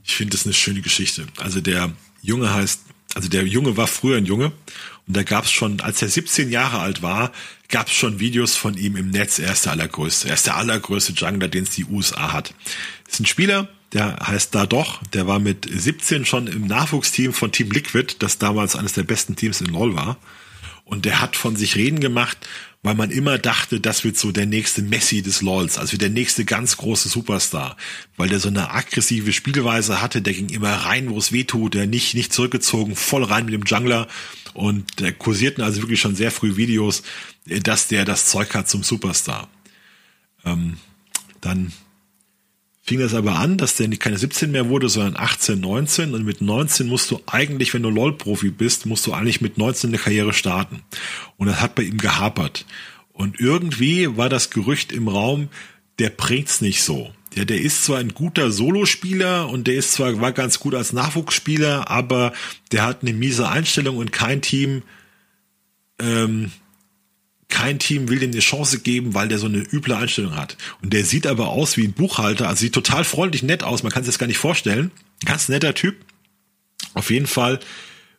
Ich finde das eine schöne Geschichte. Also der Junge heißt, also der Junge war früher ein Junge und da gab es schon, als er 17 Jahre alt war, gab es schon Videos von ihm im Netz. Er ist der allergrößte. Er ist der allergrößte Jungler, den es die USA hat. Ist ein Spieler, der heißt da doch, der war mit 17 schon im Nachwuchsteam von Team Liquid, das damals eines der besten Teams in LoL war. Und der hat von sich reden gemacht, weil man immer dachte, das wird so der nächste Messi des LOLs, also der nächste ganz große Superstar, weil der so eine aggressive Spielweise hatte, der ging immer rein, wo es weh tut, der nicht, nicht zurückgezogen, voll rein mit dem Jungler und der kursierten also wirklich schon sehr früh Videos, dass der das Zeug hat zum Superstar. Ähm, dann fing das aber an, dass der keine 17 mehr wurde, sondern 18, 19. Und mit 19 musst du eigentlich, wenn du LOL-Profi bist, musst du eigentlich mit 19 eine Karriere starten. Und das hat bei ihm gehapert. Und irgendwie war das Gerücht im Raum, der bringt's nicht so. der, der ist zwar ein guter Solospieler und der ist zwar, war ganz gut als Nachwuchsspieler, aber der hat eine miese Einstellung und kein Team, ähm, kein Team will dem eine Chance geben, weil der so eine üble Einstellung hat. Und der sieht aber aus wie ein Buchhalter, also sieht total freundlich nett aus, man kann sich das gar nicht vorstellen. Ganz netter Typ. Auf jeden Fall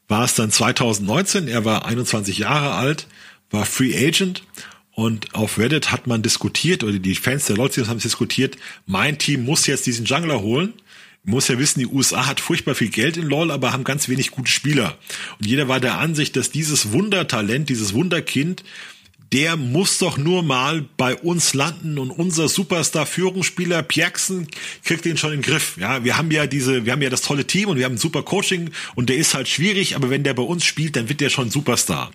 war es dann 2019, er war 21 Jahre alt, war Free Agent und auf Reddit hat man diskutiert, oder die Fans der Lotzios haben diskutiert, mein Team muss jetzt diesen Jungler holen. muss ja wissen, die USA hat furchtbar viel Geld in LoL, aber haben ganz wenig gute Spieler. Und jeder war der Ansicht, dass dieses Wundertalent, dieses Wunderkind, der muss doch nur mal bei uns landen und unser Superstar-Führungsspieler Pierksen kriegt den schon in den Griff. Ja, wir haben ja diese, wir haben ja das tolle Team und wir haben ein super Coaching und der ist halt schwierig, aber wenn der bei uns spielt, dann wird der schon Superstar.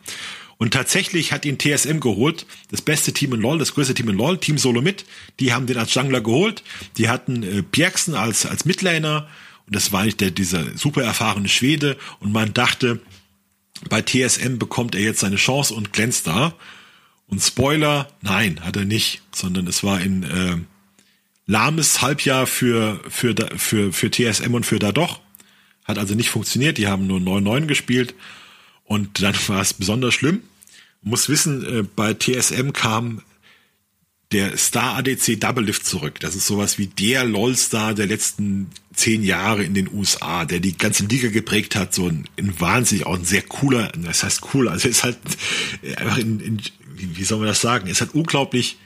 Und tatsächlich hat ihn TSM geholt, das beste Team in LoL, das größte Team in LoL, Team Solo mit. Die haben den als Jungler geholt. Die hatten äh, Bjergsen als, als Midlaner. Und das war nicht der, dieser super erfahrene Schwede. Und man dachte, bei TSM bekommt er jetzt seine Chance und glänzt da. Und Spoiler, nein, hat er nicht, sondern es war in äh, lahmes Halbjahr für, für, für, für TSM und für da doch. Hat also nicht funktioniert, die haben nur 9-9 gespielt. Und dann war es besonders schlimm muss wissen, äh, bei TSM kam der Star ADC Double Lift zurück. Das ist sowas wie der LOL-Star der letzten zehn Jahre in den USA, der die ganze Liga geprägt hat. So ein, ein wahnsinnig auch ein sehr cooler, das heißt cool, also ist halt einfach in, in wie soll man das sagen, ist halt unglaublich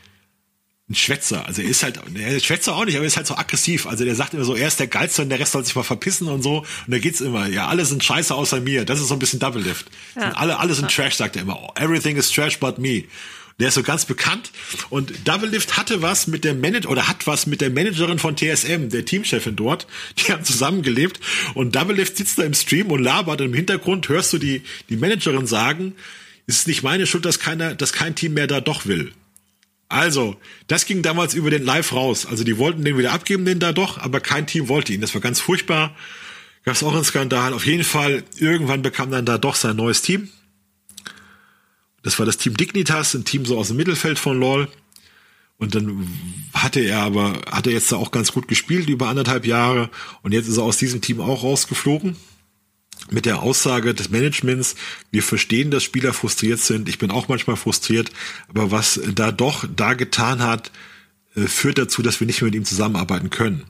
ein Schwätzer. Also er ist halt, er Schwätzer auch nicht, aber er ist halt so aggressiv. Also der sagt immer so, er ist der Geilste und der Rest soll sich mal verpissen und so. Und da geht's immer, ja, alle sind scheiße außer mir. Das ist so ein bisschen Double Lift. Ja. Alle, alle sind Trash, sagt er immer. Everything is trash but me. Der ist so ganz bekannt. Und Double Lift hatte was mit der Manager, oder hat was mit der Managerin von TSM, der Teamchefin dort. Die haben zusammengelebt. Und Double Lift sitzt da im Stream und labert. Und im Hintergrund hörst du die, die Managerin sagen, es ist nicht meine Schuld, dass keiner, dass kein Team mehr da doch will. Also, das ging damals über den Live raus. Also die wollten den wieder abgeben, den da doch, aber kein Team wollte ihn. Das war ganz furchtbar. Gab es auch einen Skandal. Auf jeden Fall, irgendwann bekam dann da doch sein neues Team. Das war das Team Dignitas, ein Team so aus dem Mittelfeld von LOL. Und dann hatte er aber, hat er jetzt da auch ganz gut gespielt über anderthalb Jahre. Und jetzt ist er aus diesem Team auch rausgeflogen mit der Aussage des Managements, wir verstehen, dass Spieler frustriert sind, ich bin auch manchmal frustriert, aber was da doch da getan hat, äh, führt dazu, dass wir nicht mehr mit ihm zusammenarbeiten können.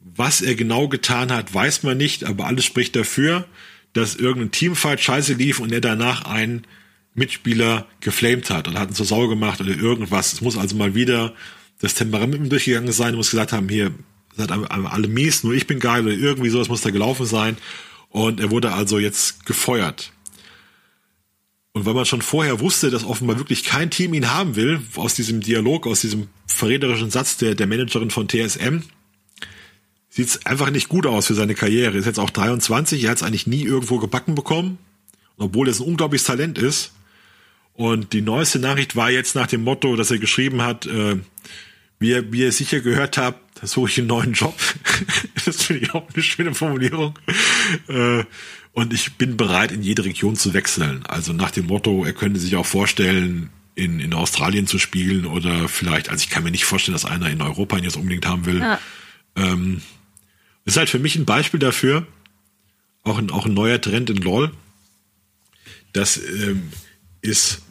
Was er genau getan hat, weiß man nicht, aber alles spricht dafür, dass irgendein Teamfight scheiße lief und er danach einen Mitspieler geflamed hat und hat ihn zur Sau gemacht oder irgendwas. Es muss also mal wieder das Temperament durchgegangen sein, muss gesagt haben, hier, seid alle mies, nur ich bin geil oder irgendwie sowas muss da gelaufen sein. Und er wurde also jetzt gefeuert. Und weil man schon vorher wusste, dass offenbar wirklich kein Team ihn haben will, aus diesem Dialog, aus diesem verräterischen Satz der, der Managerin von TSM, sieht es einfach nicht gut aus für seine Karriere. Er ist jetzt auch 23, er hat es eigentlich nie irgendwo gebacken bekommen, obwohl er ein unglaubliches Talent ist. Und die neueste Nachricht war jetzt nach dem Motto, dass er geschrieben hat, äh, wie ihr, wie ihr sicher gehört habt, suche ich einen neuen Job. das finde ich auch eine schöne Formulierung. Äh, und ich bin bereit, in jede Region zu wechseln. Also nach dem Motto, er könnte sich auch vorstellen, in, in Australien zu spielen oder vielleicht, also ich kann mir nicht vorstellen, dass einer in Europa ihn jetzt unbedingt haben will. Ja. Ähm, ist halt für mich ein Beispiel dafür, auch ein, auch ein neuer Trend in LOL. Das ähm, ist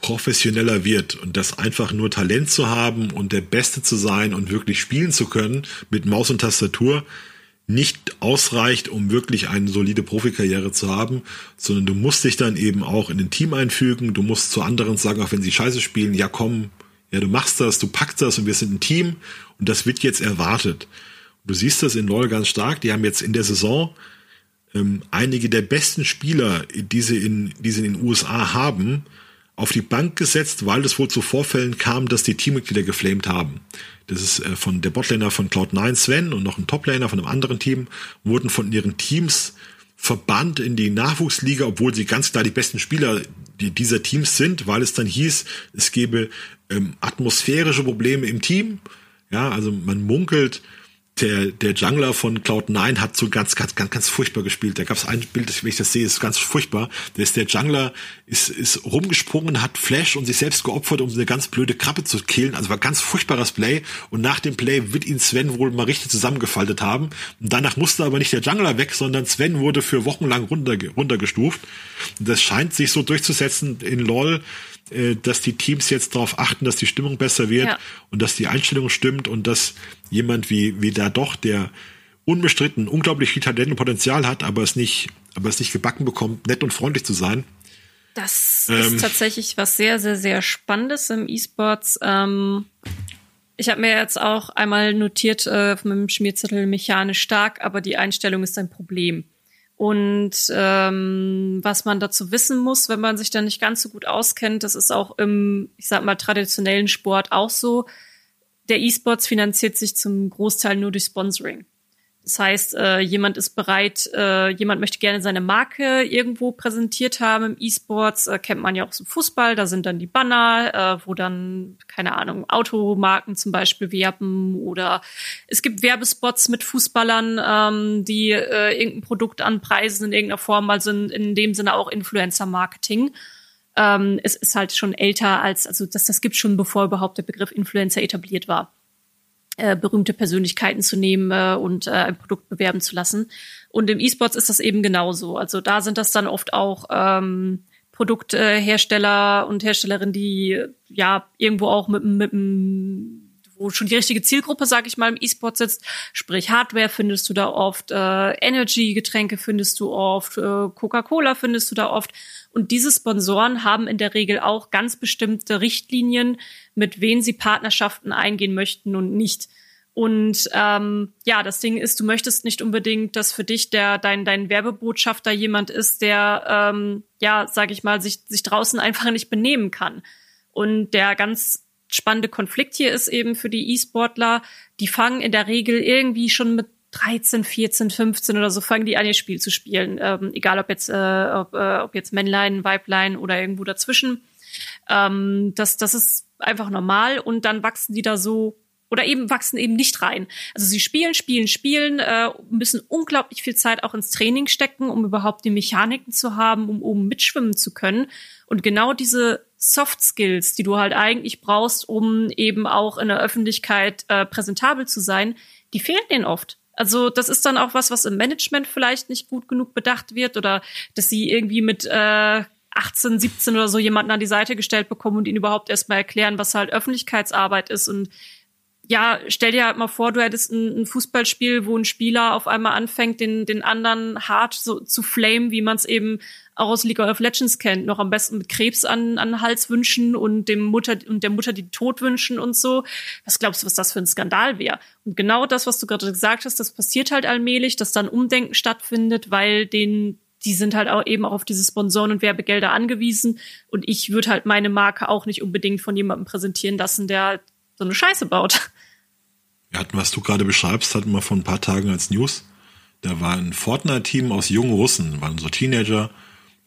professioneller wird und das einfach nur Talent zu haben und der Beste zu sein und wirklich spielen zu können mit Maus und Tastatur nicht ausreicht, um wirklich eine solide Profikarriere zu haben, sondern du musst dich dann eben auch in ein Team einfügen, du musst zu anderen sagen, auch wenn sie scheiße spielen, ja komm, ja du machst das, du packst das und wir sind ein Team und das wird jetzt erwartet. Du siehst das in LoL ganz stark, die haben jetzt in der Saison ähm, einige der besten Spieler, die sie in, die sie in den USA haben, auf die Bank gesetzt, weil es wohl zu Vorfällen kam, dass die Teammitglieder geflamed haben. Das ist äh, von der Botlaner von Cloud9 Sven und noch ein Toplaner von einem anderen Team, wurden von ihren Teams verbannt in die Nachwuchsliga, obwohl sie ganz klar die besten Spieler dieser Teams sind, weil es dann hieß, es gebe ähm, atmosphärische Probleme im Team. Ja, also man munkelt, der, der Jungler von Cloud9 hat so ganz, ganz, ganz, ganz furchtbar gespielt. Da gab es ein Bild, wenn ich das sehe, ist ganz furchtbar. Der ist der Jungler, ist, ist rumgesprungen, hat Flash und sich selbst geopfert, um eine ganz blöde Krabbe zu killen. Also war ganz furchtbares Play. Und nach dem Play wird ihn Sven wohl mal richtig zusammengefaltet haben. Und danach musste aber nicht der Jungler weg, sondern Sven wurde für Wochen lang runter, runtergestuft. Und das scheint sich so durchzusetzen in LOL äh, dass die Teams jetzt darauf achten, dass die Stimmung besser wird ja. und dass die Einstellung stimmt und dass jemand wie, wie da doch, der unbestritten unglaublich viel Talent und Potenzial hat, aber es nicht, aber es nicht gebacken bekommt, nett und freundlich zu sein. Das ähm, ist tatsächlich was sehr, sehr, sehr Spannendes im E-Sports. Ähm, ich habe mir jetzt auch einmal notiert äh, mit dem Schmierzettel mechanisch stark, aber die Einstellung ist ein Problem. Und ähm, was man dazu wissen muss, wenn man sich da nicht ganz so gut auskennt, das ist auch im, ich sag mal, traditionellen Sport auch so. Der E-Sports finanziert sich zum Großteil nur durch Sponsoring. Das heißt, äh, jemand ist bereit, äh, jemand möchte gerne seine Marke irgendwo präsentiert haben im E-Sports, äh, kennt man ja auch aus Fußball, da sind dann die Banner, äh, wo dann, keine Ahnung, Automarken zum Beispiel werben oder es gibt Werbespots mit Fußballern, ähm, die äh, irgendein Produkt anpreisen in irgendeiner Form, also in, in dem Sinne auch Influencer-Marketing. Ähm, es ist halt schon älter als, also das, das gibt schon, bevor überhaupt der Begriff Influencer etabliert war äh, berühmte Persönlichkeiten zu nehmen äh, und äh, ein Produkt bewerben zu lassen. Und im E-Sports ist das eben genauso. Also da sind das dann oft auch ähm, Produkthersteller und Herstellerinnen, die ja irgendwo auch mit, mit, wo schon die richtige Zielgruppe, sag ich mal, im E-Sport sitzt. Sprich, Hardware findest du da oft, äh, Energy-Getränke findest du oft, äh, Coca-Cola findest du da oft. Und diese Sponsoren haben in der Regel auch ganz bestimmte Richtlinien, mit wen sie Partnerschaften eingehen möchten und nicht. Und ähm, ja, das Ding ist, du möchtest nicht unbedingt, dass für dich der dein dein Werbebotschafter jemand ist, der ähm, ja, sag ich mal, sich sich draußen einfach nicht benehmen kann. Und der ganz spannende Konflikt hier ist eben für die E-Sportler, die fangen in der Regel irgendwie schon mit 13, 14, 15 oder so fangen die an, ihr Spiel zu spielen. Ähm, egal ob jetzt, äh, ob, äh, ob jetzt Männlein, Weiblein oder irgendwo dazwischen. Ähm, das, das ist einfach normal und dann wachsen die da so oder eben wachsen eben nicht rein. Also sie spielen, spielen, spielen, äh, müssen unglaublich viel Zeit auch ins Training stecken, um überhaupt die Mechaniken zu haben, um oben mitschwimmen zu können. Und genau diese Soft Skills, die du halt eigentlich brauchst, um eben auch in der Öffentlichkeit äh, präsentabel zu sein, die fehlen denen oft. Also das ist dann auch was, was im Management vielleicht nicht gut genug bedacht wird oder dass sie irgendwie mit äh, 18, 17 oder so jemanden an die Seite gestellt bekommen und ihnen überhaupt erstmal erklären, was halt Öffentlichkeitsarbeit ist und ja, stell dir halt mal vor, du hättest ein, ein, Fußballspiel, wo ein Spieler auf einmal anfängt, den, den anderen hart so zu flamen, wie man es eben auch aus League of Legends kennt, noch am besten mit Krebs an, an Hals wünschen und dem Mutter und der Mutter die Tod wünschen und so. Was glaubst du, was das für ein Skandal wäre? Und genau das, was du gerade gesagt hast, das passiert halt allmählich, dass dann Umdenken stattfindet, weil den die sind halt auch eben auch auf diese Sponsoren und Werbegelder angewiesen. Und ich würde halt meine Marke auch nicht unbedingt von jemandem präsentieren lassen, der so eine Scheiße baut. Wir hatten, was du gerade beschreibst, hatten wir vor ein paar Tagen als News. Da war ein Fortnite-Team aus jungen Russen, waren so Teenager,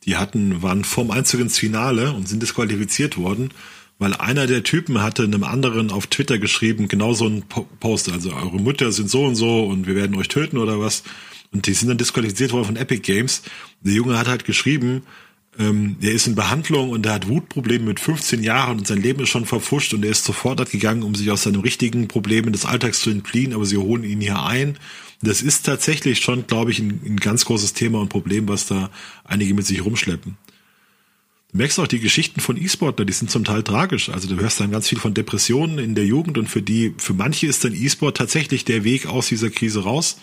die hatten, waren vorm Einzug ins Finale und sind disqualifiziert worden, weil einer der Typen hatte einem anderen auf Twitter geschrieben, genau so ein Post, also eure Mütter sind so und so und wir werden euch töten oder was. Und die sind dann disqualifiziert worden von Epic Games. Der Junge hat halt geschrieben, ähm, der ist in Behandlung und der hat Wutprobleme mit 15 Jahren und sein Leben ist schon verfuscht und er ist sofort gegangen, um sich aus seinen richtigen Problemen des Alltags zu entfliehen, aber sie holen ihn hier ein. Das ist tatsächlich schon, glaube ich, ein, ein ganz großes Thema und Problem, was da einige mit sich rumschleppen. Du merkst auch die Geschichten von E-Sportler, die sind zum Teil tragisch. Also du hörst dann ganz viel von Depressionen in der Jugend und für die, für manche ist dann E-Sport tatsächlich der Weg aus dieser Krise raus.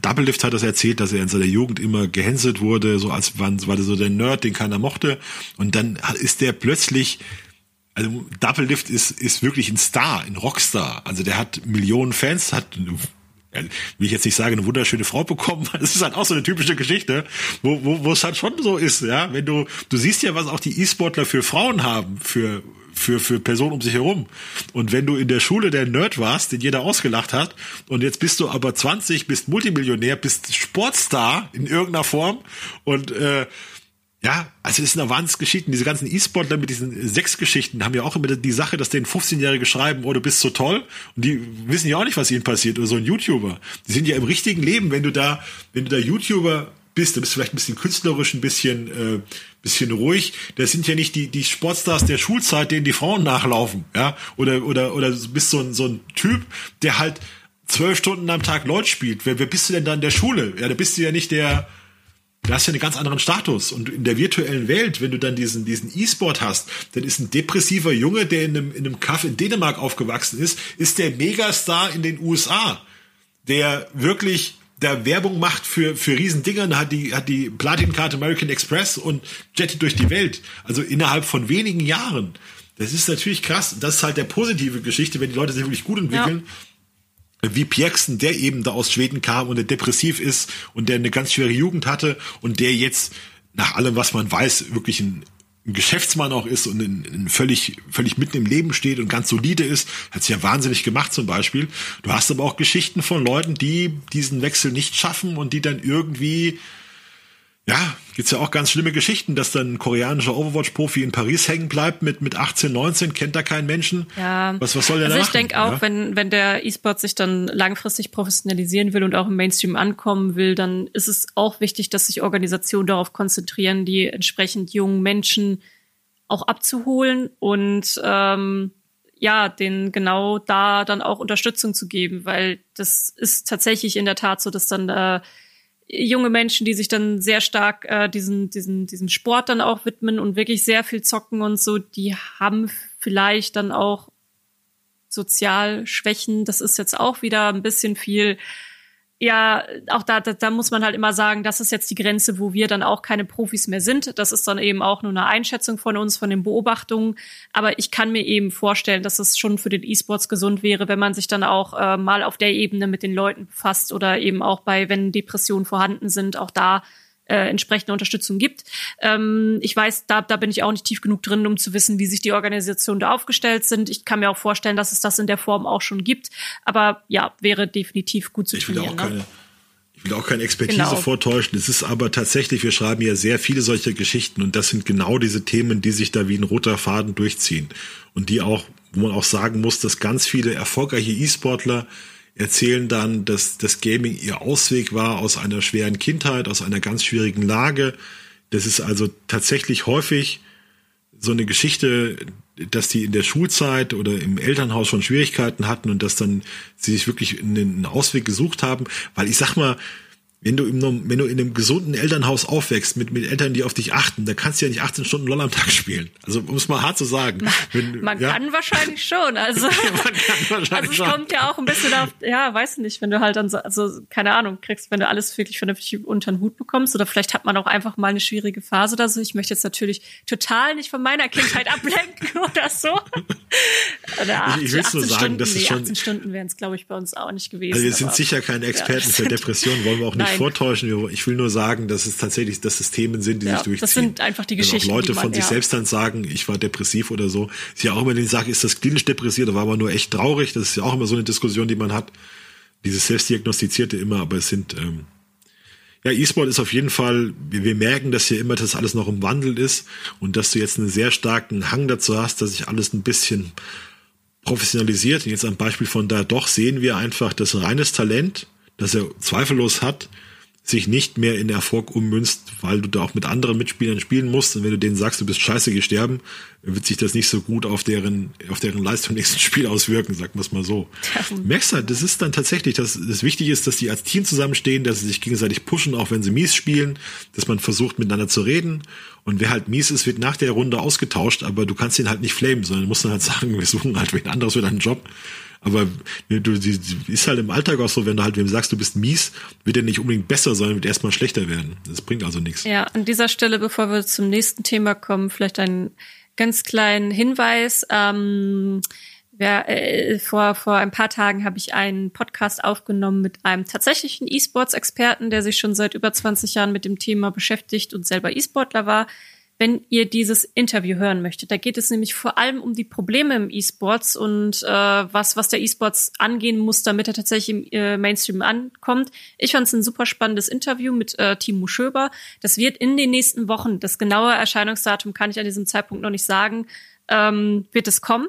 Double Lift hat das erzählt, dass er in seiner Jugend immer gehänselt wurde, so als war, war der so der Nerd, den keiner mochte. Und dann ist der plötzlich, also Double Lift ist, ist wirklich ein Star, ein Rockstar. Also der hat Millionen Fans, hat will ich jetzt nicht sagen, eine wunderschöne Frau bekommen. Das ist halt auch so eine typische Geschichte, wo, wo, wo es halt schon so ist, ja. Wenn du, du siehst ja, was auch die E-Sportler für Frauen haben, für, für, für Personen um sich herum. Und wenn du in der Schule der Nerd warst, den jeder ausgelacht hat, und jetzt bist du aber 20, bist Multimillionär, bist Sportstar in irgendeiner Form und äh, Ja, also es sind Wahnsinnsgeschichten. Diese ganzen E-Sportler mit diesen sechs Geschichten haben ja auch immer die Sache, dass denen 15-Jährige schreiben, oh, du bist so toll. Und die wissen ja auch nicht, was ihnen passiert. Oder so ein YouTuber. Die sind ja im richtigen Leben, wenn du da, wenn du da YouTuber bist, dann bist du vielleicht ein bisschen künstlerisch, ein bisschen, äh, bisschen ruhig. Das sind ja nicht die, die Sportstars der Schulzeit, denen die Frauen nachlaufen, ja. Oder, oder, oder bist so ein, so ein Typ, der halt zwölf Stunden am Tag Leute spielt. Wer, wer bist du denn da in der Schule? Ja, da bist du ja nicht der, du hast ja einen ganz anderen Status. Und in der virtuellen Welt, wenn du dann diesen, diesen E-Sport hast, dann ist ein depressiver Junge, der in einem, in einem Kaff in Dänemark aufgewachsen ist, ist der Megastar in den USA, der wirklich der Werbung macht für, für Riesendinger, hat die, hat die Platinkarte American Express und jettet durch die Welt. Also innerhalb von wenigen Jahren. Das ist natürlich krass. Das ist halt der positive Geschichte, wenn die Leute sich wirklich gut entwickeln. Ja wie Pierksen, der eben da aus Schweden kam und der depressiv ist und der eine ganz schwere Jugend hatte und der jetzt nach allem, was man weiß, wirklich ein, ein Geschäftsmann auch ist und in, in völlig, völlig mitten im Leben steht und ganz solide ist, hat sich ja wahnsinnig gemacht zum Beispiel. Du hast aber auch Geschichten von Leuten, die diesen Wechsel nicht schaffen und die dann irgendwie ja, gibt's ja auch ganz schlimme Geschichten, dass dann ein koreanischer Overwatch-Profi in Paris hängen bleibt mit, mit 18, 19, kennt da keinen Menschen. Ja. Was, was soll der also da ich denke auch, ja? wenn, wenn der E-Sport sich dann langfristig professionalisieren will und auch im Mainstream ankommen will, dann ist es auch wichtig, dass sich Organisationen darauf konzentrieren, die entsprechend jungen Menschen auch abzuholen und ähm, ja, den genau da dann auch Unterstützung zu geben, weil das ist tatsächlich in der Tat so, dass dann äh, junge Menschen, die sich dann sehr stark äh, diesen, diesen, diesem Sport dann auch widmen und wirklich sehr viel zocken und so, die haben vielleicht dann auch Sozialschwächen. Das ist jetzt auch wieder ein bisschen viel ja, auch da, da, da muss man halt immer sagen, das ist jetzt die Grenze, wo wir dann auch keine Profis mehr sind. Das ist dann eben auch nur eine Einschätzung von uns, von den Beobachtungen. Aber ich kann mir eben vorstellen, dass es schon für den E-Sports gesund wäre, wenn man sich dann auch äh, mal auf der Ebene mit den Leuten befasst oder eben auch bei, wenn Depressionen vorhanden sind, auch da äh, entsprechende Unterstützung gibt. Ähm, ich weiß, da, da bin ich auch nicht tief genug drin, um zu wissen, wie sich die Organisationen da aufgestellt sind. Ich kann mir auch vorstellen, dass es das in der Form auch schon gibt. Aber ja, wäre definitiv gut zu ich will trainieren. Auch ne? keine, ich will auch keine Expertise genau. vortäuschen. Es ist aber tatsächlich, wir schreiben ja sehr viele solcher Geschichten und das sind genau diese Themen, die sich da wie ein roter Faden durchziehen und die auch, wo man auch sagen muss, dass ganz viele erfolgreiche E-Sportler erzählen dann, dass das Gaming ihr Ausweg war aus einer schweren Kindheit, aus einer ganz schwierigen Lage. Das ist also tatsächlich häufig so eine Geschichte, dass die in der Schulzeit oder im Elternhaus schon Schwierigkeiten hatten und dass dann sie sich wirklich einen Ausweg gesucht haben, weil ich sag mal, wenn du, im, wenn du in einem gesunden Elternhaus aufwächst, mit, mit Eltern, die auf dich achten, dann kannst du ja nicht 18 Stunden LOL am Tag spielen. Also, um es mal hart zu sagen. Wenn, man ja? kann wahrscheinlich schon. Also, wahrscheinlich also es schon. kommt ja auch ein bisschen auf, ja, weiß nicht, wenn du halt dann so, also, keine Ahnung, kriegst, wenn du alles wirklich vernünftig unter den Hut bekommst, oder vielleicht hat man auch einfach mal eine schwierige Phase oder so. Ich möchte jetzt natürlich total nicht von meiner Kindheit ablenken oder so. Oder 18, ich, will nur sagen, Stunden, dass es nee, schon. 18 Stunden wären es, glaube ich, bei uns auch nicht gewesen. Also, wir sind sicher keine Experten ja, für Depressionen, wollen wir auch nicht Nein. Vortäuschen. Ich will nur sagen, dass es tatsächlich, dass es Themen sind, die ja, sich durchziehen. Das sind einfach die Geschichten. Wenn auch Leute man, von sich selbst dann sagen, ich war depressiv oder so. Ist ja auch immer die Sache, ist das klinisch depressiert oder war man nur echt traurig? Das ist ja auch immer so eine Diskussion, die man hat. Dieses Selbstdiagnostizierte immer, aber es sind, ähm, ja, E-Sport ist auf jeden Fall, wir, wir merken, dass hier immer das alles noch im Wandel ist und dass du jetzt einen sehr starken Hang dazu hast, dass sich alles ein bisschen professionalisiert. Und jetzt am Beispiel von da doch sehen wir einfach das reines Talent, das er zweifellos hat, sich nicht mehr in Erfolg ummünzt, weil du da auch mit anderen Mitspielern spielen musst. Und wenn du denen sagst, du bist scheiße gesterben, wird sich das nicht so gut auf deren, auf deren Leistung im nächsten Spiel auswirken, sagen wir es mal so. Ja. Merkst halt, das ist dann tatsächlich, dass das wichtig ist, dass die als Team zusammenstehen, dass sie sich gegenseitig pushen, auch wenn sie mies spielen, dass man versucht, miteinander zu reden. Und wer halt mies ist, wird nach der Runde ausgetauscht, aber du kannst ihn halt nicht flamen, sondern du musst dann halt sagen, wir suchen halt wen anderes für deinen Job. Aber du, die, ist halt im Alltag auch so, wenn du halt wem sagst, du bist mies, wird er nicht unbedingt besser, sondern wird erstmal schlechter werden. Das bringt also nichts. Ja, an dieser Stelle, bevor wir zum nächsten Thema kommen, vielleicht einen ganz kleinen Hinweis. Ähm, wer, äh, vor, vor ein paar Tagen habe ich einen Podcast aufgenommen mit einem tatsächlichen E-Sports-Experten, der sich schon seit über 20 Jahren mit dem Thema beschäftigt und selber E-Sportler war. Wenn ihr dieses Interview hören möchtet. Da geht es nämlich vor allem um die Probleme im E-Sports und äh, was, was der E-Sports angehen muss, damit er tatsächlich im äh, Mainstream ankommt. Ich fand es ein super spannendes Interview mit äh, Timo Schöber. Das wird in den nächsten Wochen, das genaue Erscheinungsdatum kann ich an diesem Zeitpunkt noch nicht sagen, ähm, wird es kommen.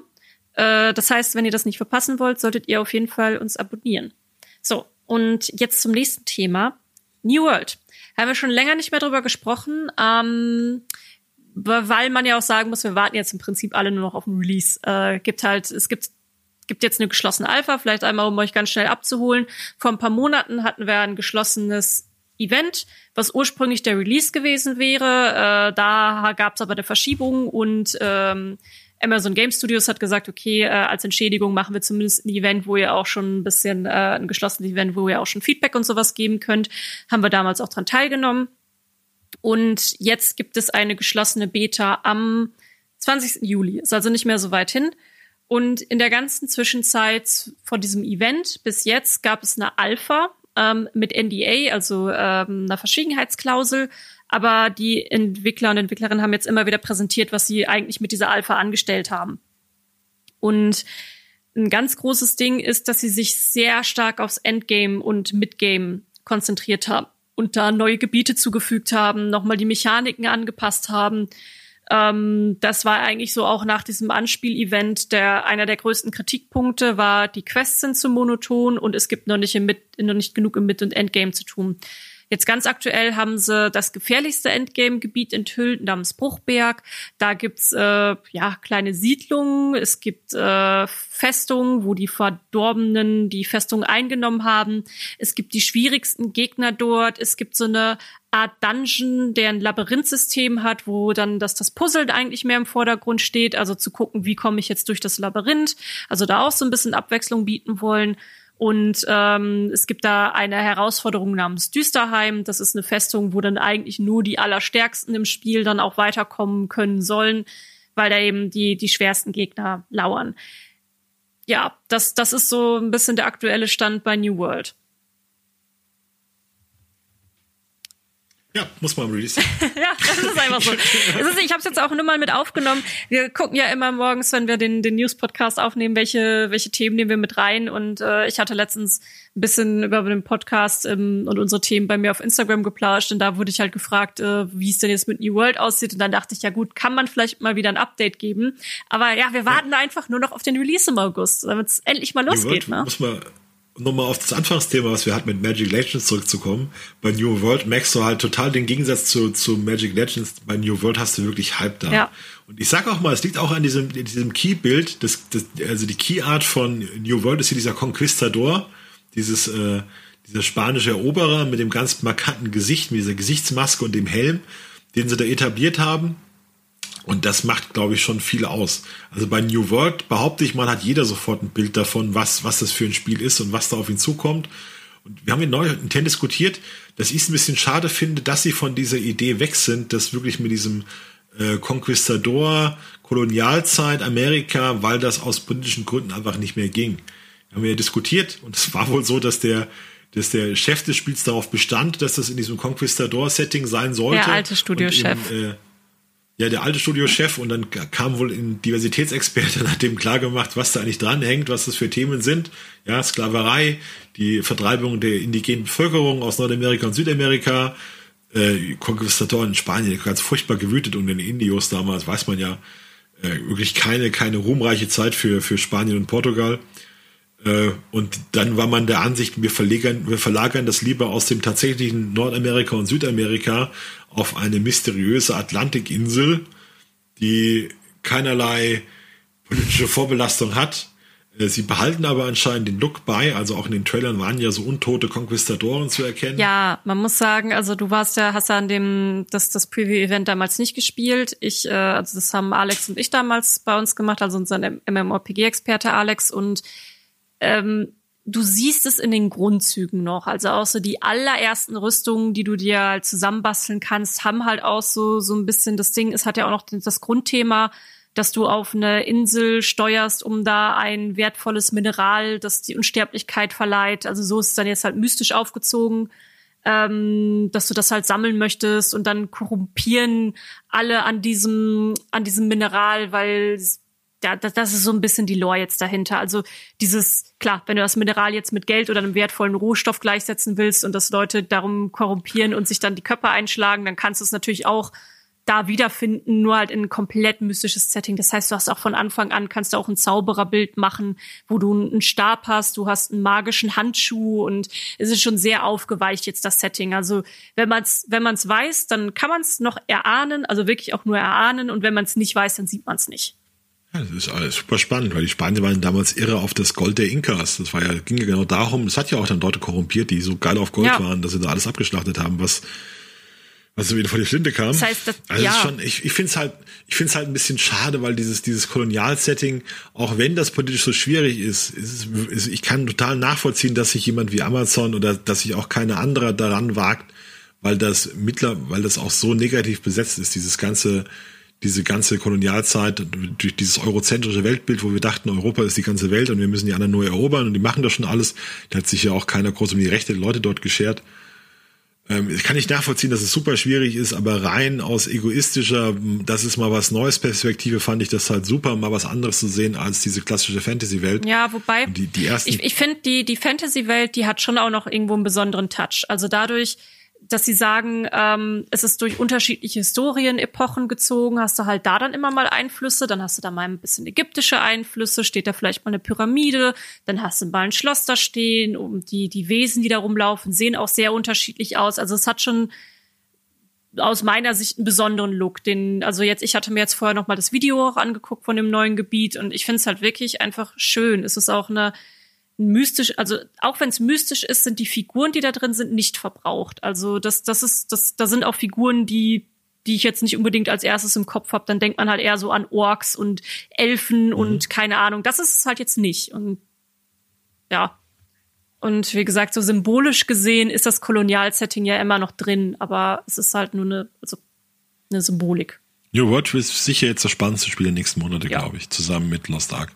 Äh, das heißt, wenn ihr das nicht verpassen wollt, solltet ihr auf jeden Fall uns abonnieren. So, und jetzt zum nächsten Thema. New World. Haben wir schon länger nicht mehr drüber gesprochen, ähm, weil man ja auch sagen muss, wir warten jetzt im Prinzip alle nur noch auf ein Release. Äh, gibt halt, es gibt gibt jetzt eine geschlossene Alpha, vielleicht einmal, um euch ganz schnell abzuholen. Vor ein paar Monaten hatten wir ein geschlossenes Event, was ursprünglich der Release gewesen wäre. Äh, da gab es aber eine Verschiebung und ähm, Amazon Game Studios hat gesagt, okay, äh, als Entschädigung machen wir zumindest ein Event, wo ihr auch schon ein bisschen, äh, ein geschlossenes Event, wo ihr auch schon Feedback und sowas geben könnt. Haben wir damals auch dran teilgenommen. Und jetzt gibt es eine geschlossene Beta am 20. Juli. Ist also nicht mehr so weit hin. Und in der ganzen Zwischenzeit von diesem Event bis jetzt gab es eine Alpha ähm, mit NDA, also ähm, einer Verschwiegenheitsklausel, aber die Entwickler und Entwicklerinnen haben jetzt immer wieder präsentiert, was sie eigentlich mit dieser Alpha angestellt haben. Und ein ganz großes Ding ist, dass sie sich sehr stark aufs Endgame und Midgame konzentriert haben und da neue Gebiete zugefügt haben, nochmal die Mechaniken angepasst haben. Ähm, das war eigentlich so auch nach diesem Anspiel-Event der einer der größten Kritikpunkte war, die Quests sind zu monoton und es gibt noch nicht, im Mid, noch nicht genug im Mid- und Endgame zu tun. Jetzt ganz aktuell haben sie das gefährlichste Endgame-Gebiet enthüllt namens Bruchberg. Da gibt's äh, ja kleine Siedlungen, es gibt äh, Festungen, wo die Verdorbenen die Festung eingenommen haben. Es gibt die schwierigsten Gegner dort. Es gibt so eine Art Dungeon, der ein Labyrinthsystem hat, wo dann das, das Puzzle eigentlich mehr im Vordergrund steht. Also zu gucken, wie komme ich jetzt durch das Labyrinth. Also da auch so ein bisschen Abwechslung bieten wollen. Und ähm, es gibt da eine Herausforderung namens Düsterheim. Das ist eine Festung, wo dann eigentlich nur die Allerstärksten im Spiel dann auch weiterkommen können sollen, weil da eben die, die schwersten Gegner lauern. Ja, das, das ist so ein bisschen der aktuelle Stand bei New World. Ja, muss man releasen. ja, das ist einfach so. Ist, ich habe es jetzt auch nur mal mit aufgenommen. Wir gucken ja immer morgens, wenn wir den, den News-Podcast aufnehmen, welche, welche Themen nehmen wir mit rein. Und äh, ich hatte letztens ein bisschen über den Podcast ähm, und unsere Themen bei mir auf Instagram geplauscht. Und da wurde ich halt gefragt, äh, wie es denn jetzt mit New World aussieht. Und dann dachte ich, ja gut, kann man vielleicht mal wieder ein Update geben. Aber ja, wir warten ja. einfach nur noch auf den Release im August, damit es endlich mal losgeht. ne? Muss man nochmal auf das Anfangsthema, was wir hatten mit Magic Legends zurückzukommen. Bei New World merkst du halt total den Gegensatz zu, zu Magic Legends. Bei New World hast du wirklich Hype da. Ja. Und ich sag auch mal, es liegt auch an diesem, diesem Key-Bild, das, das, also die Key-Art von New World ist hier dieser Conquistador, dieses, äh, dieser spanische Eroberer mit dem ganz markanten Gesicht, mit dieser Gesichtsmaske und dem Helm, den sie da etabliert haben. Und das macht, glaube ich, schon viel aus. Also bei New World behaupte ich, man hat jeder sofort ein Bild davon, was, was das für ein Spiel ist und was da auf ihn zukommt. Und wir haben ja neu intern diskutiert, dass ich es ein bisschen schade finde, dass sie von dieser Idee weg sind, dass wirklich mit diesem äh, Conquistador, Kolonialzeit, Amerika, weil das aus politischen Gründen einfach nicht mehr ging. Wir haben ja diskutiert und es war wohl so, dass der dass der Chef des Spiels darauf bestand, dass das in diesem Conquistador-Setting sein sollte. Der alte Studiochef. Äh, ja, der alte Studiochef und dann kam wohl ein Diversitätsexperte, hat dem klargemacht, was da eigentlich dranhängt, was das für Themen sind. Ja, Sklaverei, die Vertreibung der indigenen Bevölkerung aus Nordamerika und Südamerika, äh, Konquistator in Spanien, ganz furchtbar gewütet und in den Indios damals, weiß man ja, äh, wirklich keine, keine ruhmreiche Zeit für, für Spanien und Portugal. Äh, und dann war man der Ansicht, wir verlagern, wir verlagern das lieber aus dem tatsächlichen Nordamerika und Südamerika auf eine mysteriöse Atlantikinsel, die keinerlei politische Vorbelastung hat. Äh, sie behalten aber anscheinend den Look bei, also auch in den Trailern waren ja so untote Konquistadoren zu erkennen. Ja, man muss sagen, also du warst ja, hast ja an dem, das, das Preview-Event damals nicht gespielt. Ich, äh, also das haben Alex und ich damals bei uns gemacht, also unser MMORPG-Experte Alex und ähm, du siehst es in den Grundzügen noch. Also auch so die allerersten Rüstungen, die du dir halt zusammenbasteln kannst, haben halt auch so, so ein bisschen das Ding. Es hat ja auch noch das Grundthema, dass du auf eine Insel steuerst, um da ein wertvolles Mineral, das die Unsterblichkeit verleiht. Also so ist es dann jetzt halt mystisch aufgezogen. ähm, dass du das halt sammeln möchtest und dann korrumpieren alle an diesem, an diesem Mineral, weil ja, das, das ist so ein bisschen die Lore jetzt dahinter. Also dieses, klar, wenn du das Mineral jetzt mit Geld oder einem wertvollen Rohstoff gleichsetzen willst und dass Leute darum korrumpieren und sich dann die Köpfe einschlagen, dann kannst du es natürlich auch da wiederfinden, nur halt in ein komplett mystisches Setting. Das heißt, du hast auch von Anfang an, kannst du auch ein Zaubererbild machen, wo du einen Stab hast, du hast einen magischen Handschuh und es ist schon sehr aufgeweicht jetzt das Setting. Also wenn man es wenn man's weiß, dann kann man es noch erahnen, also wirklich auch nur erahnen und wenn man es nicht weiß, dann sieht man es nicht. Ja, das ist alles super spannend, weil die Spanier waren damals irre auf das Gold der Inkas. Das war ja, ging ja genau darum, es hat ja auch dann Leute korrumpiert, die so geil auf Gold ja. waren, dass sie da alles abgeschlachtet haben, was, was so wieder vor die Flinte kam. Das heißt, das, also ja. schon, ich, ich finde es halt, ich finde es halt ein bisschen schade, weil dieses, dieses Kolonialsetting, auch wenn das politisch so schwierig ist, ist, ist, ich kann total nachvollziehen, dass sich jemand wie Amazon oder dass sich auch keine andere daran wagt, weil das mittler, weil das auch so negativ besetzt ist, dieses ganze, diese ganze Kolonialzeit durch dieses eurozentrische Weltbild, wo wir dachten, Europa ist die ganze Welt und wir müssen die anderen nur erobern und die machen das schon alles. Da hat sich ja auch keiner groß um die Rechte der Leute dort geschert. Ähm, ich kann nicht nachvollziehen, dass es super schwierig ist, aber rein aus egoistischer, das ist mal was Neues Perspektive, fand ich das halt super, mal was anderes zu sehen als diese klassische Fantasy-Welt. Ja, wobei, die, die ersten ich, ich finde, die, die Fantasy-Welt, die hat schon auch noch irgendwo einen besonderen Touch. Also dadurch, dass sie sagen, ähm, es ist durch unterschiedliche Historienepochen gezogen, hast du halt da dann immer mal Einflüsse, dann hast du da mal ein bisschen ägyptische Einflüsse, steht da vielleicht mal eine Pyramide, dann hast du mal ein Schloss da stehen, und die, die Wesen, die da rumlaufen, sehen auch sehr unterschiedlich aus. Also es hat schon aus meiner Sicht einen besonderen Look. Den, also jetzt, ich hatte mir jetzt vorher noch mal das Video auch angeguckt von dem neuen Gebiet und ich finde es halt wirklich einfach schön. Es ist auch eine mystisch, also auch wenn es mystisch ist, sind die Figuren, die da drin sind, nicht verbraucht. Also das, das ist, das, da sind auch Figuren, die die ich jetzt nicht unbedingt als erstes im Kopf habe, dann denkt man halt eher so an Orks und Elfen mhm. und keine Ahnung. Das ist es halt jetzt nicht. Und ja. Und wie gesagt, so symbolisch gesehen ist das Kolonialsetting ja immer noch drin, aber es ist halt nur eine, also eine Symbolik. New World ist sicher jetzt das spannendste Spiel der nächsten Monate, ja. glaube ich, zusammen mit Lost Ark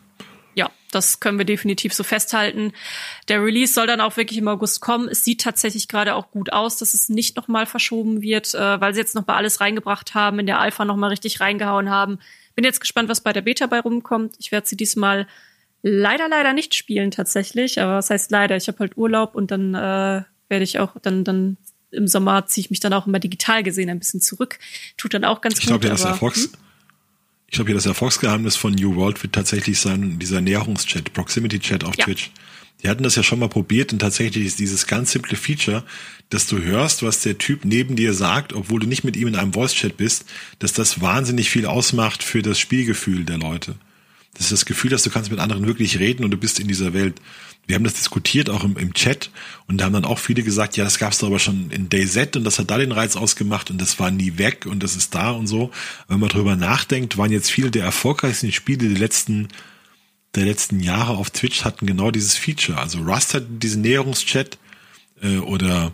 das können wir definitiv so festhalten. Der Release soll dann auch wirklich im August kommen. Es sieht tatsächlich gerade auch gut aus, dass es nicht nochmal verschoben wird, äh, weil sie jetzt nochmal alles reingebracht haben, in der Alpha nochmal richtig reingehauen haben. Bin jetzt gespannt, was bei der Beta bei rumkommt. Ich werde sie diesmal leider, leider nicht spielen tatsächlich. Aber was heißt leider? Ich habe halt Urlaub und dann äh, werde ich auch, dann, dann im Sommer ziehe ich mich dann auch immer digital gesehen ein bisschen zurück. Tut dann auch ganz ich gut. Ich glaube, das Erfolgs, hm? Ich glaube, hier das Erfolgsgeheimnis von New World wird tatsächlich sein, dieser Näherungschat, Proximity Chat auf ja. Twitch. Die hatten das ja schon mal probiert und tatsächlich ist dieses ganz simple Feature, dass du hörst, was der Typ neben dir sagt, obwohl du nicht mit ihm in einem Voice-Chat bist, dass das wahnsinnig viel ausmacht für das Spielgefühl der Leute. Das ist das Gefühl, dass du kannst mit anderen wirklich reden und du bist in dieser Welt wir haben das diskutiert auch im, im Chat und da haben dann auch viele gesagt, ja, das gab's doch aber schon in DayZ und das hat da den Reiz ausgemacht und das war nie weg und das ist da und so. Wenn man drüber nachdenkt, waren jetzt viele der erfolgreichsten Spiele der letzten der letzten Jahre auf Twitch hatten genau dieses Feature. Also Rust hat diesen Näherungschat äh, oder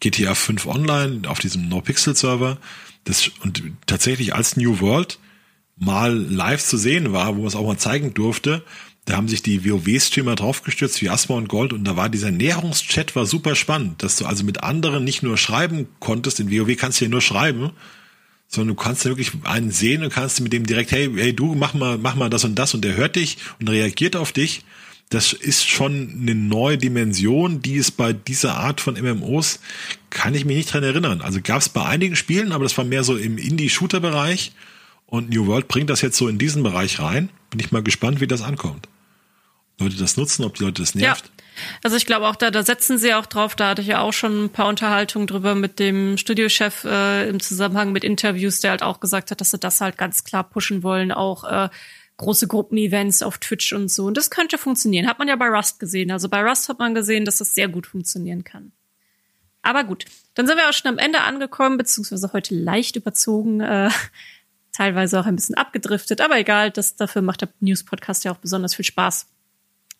GTA 5 Online auf diesem No-Pixel-Server. Das, und tatsächlich als New World mal live zu sehen war, wo man es auch mal zeigen durfte, da haben sich die WoW-Streamer draufgestürzt wie Asma und Gold und da war dieser Näherungschat war super spannend, dass du also mit anderen nicht nur schreiben konntest, in WoW kannst du ja nur schreiben, sondern du kannst wirklich einen sehen und kannst mit dem direkt, hey, hey, du mach mal, mach mal das und das und der hört dich und reagiert auf dich. Das ist schon eine neue Dimension, die es bei dieser Art von MMOs, kann ich mich nicht dran erinnern. Also gab es bei einigen Spielen, aber das war mehr so im Indie-Shooter-Bereich. Und New World bringt das jetzt so in diesen Bereich rein. Bin ich mal gespannt, wie das ankommt. Leute das nutzen, ob die Leute das nervt. Ja. Also ich glaube auch da, da setzen sie auch drauf, da hatte ich ja auch schon ein paar Unterhaltungen drüber mit dem Studiochef äh, im Zusammenhang mit Interviews, der halt auch gesagt hat, dass sie das halt ganz klar pushen wollen, auch äh, große Gruppenevents auf Twitch und so. Und das könnte funktionieren. Hat man ja bei Rust gesehen. Also bei Rust hat man gesehen, dass das sehr gut funktionieren kann. Aber gut, dann sind wir auch schon am Ende angekommen, beziehungsweise heute leicht überzogen, äh, teilweise auch ein bisschen abgedriftet, aber egal, das, dafür macht der News-Podcast ja auch besonders viel Spaß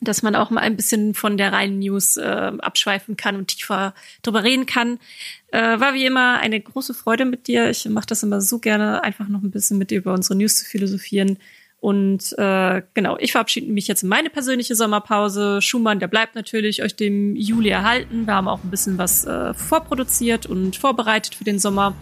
dass man auch mal ein bisschen von der reinen News äh, abschweifen kann und tiefer drüber reden kann. Äh, war wie immer eine große Freude mit dir. Ich mache das immer so gerne, einfach noch ein bisschen mit dir über unsere News zu philosophieren. Und äh, genau, ich verabschiede mich jetzt in meine persönliche Sommerpause. Schumann, der bleibt natürlich euch dem Juli erhalten. Wir haben auch ein bisschen was äh, vorproduziert und vorbereitet für den Sommer.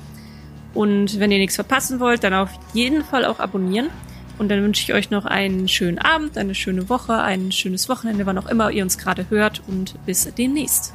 Und wenn ihr nichts verpassen wollt, dann auf jeden Fall auch abonnieren. Und dann wünsche ich euch noch einen schönen Abend, eine schöne Woche, ein schönes Wochenende, wann auch immer ihr uns gerade hört und bis demnächst.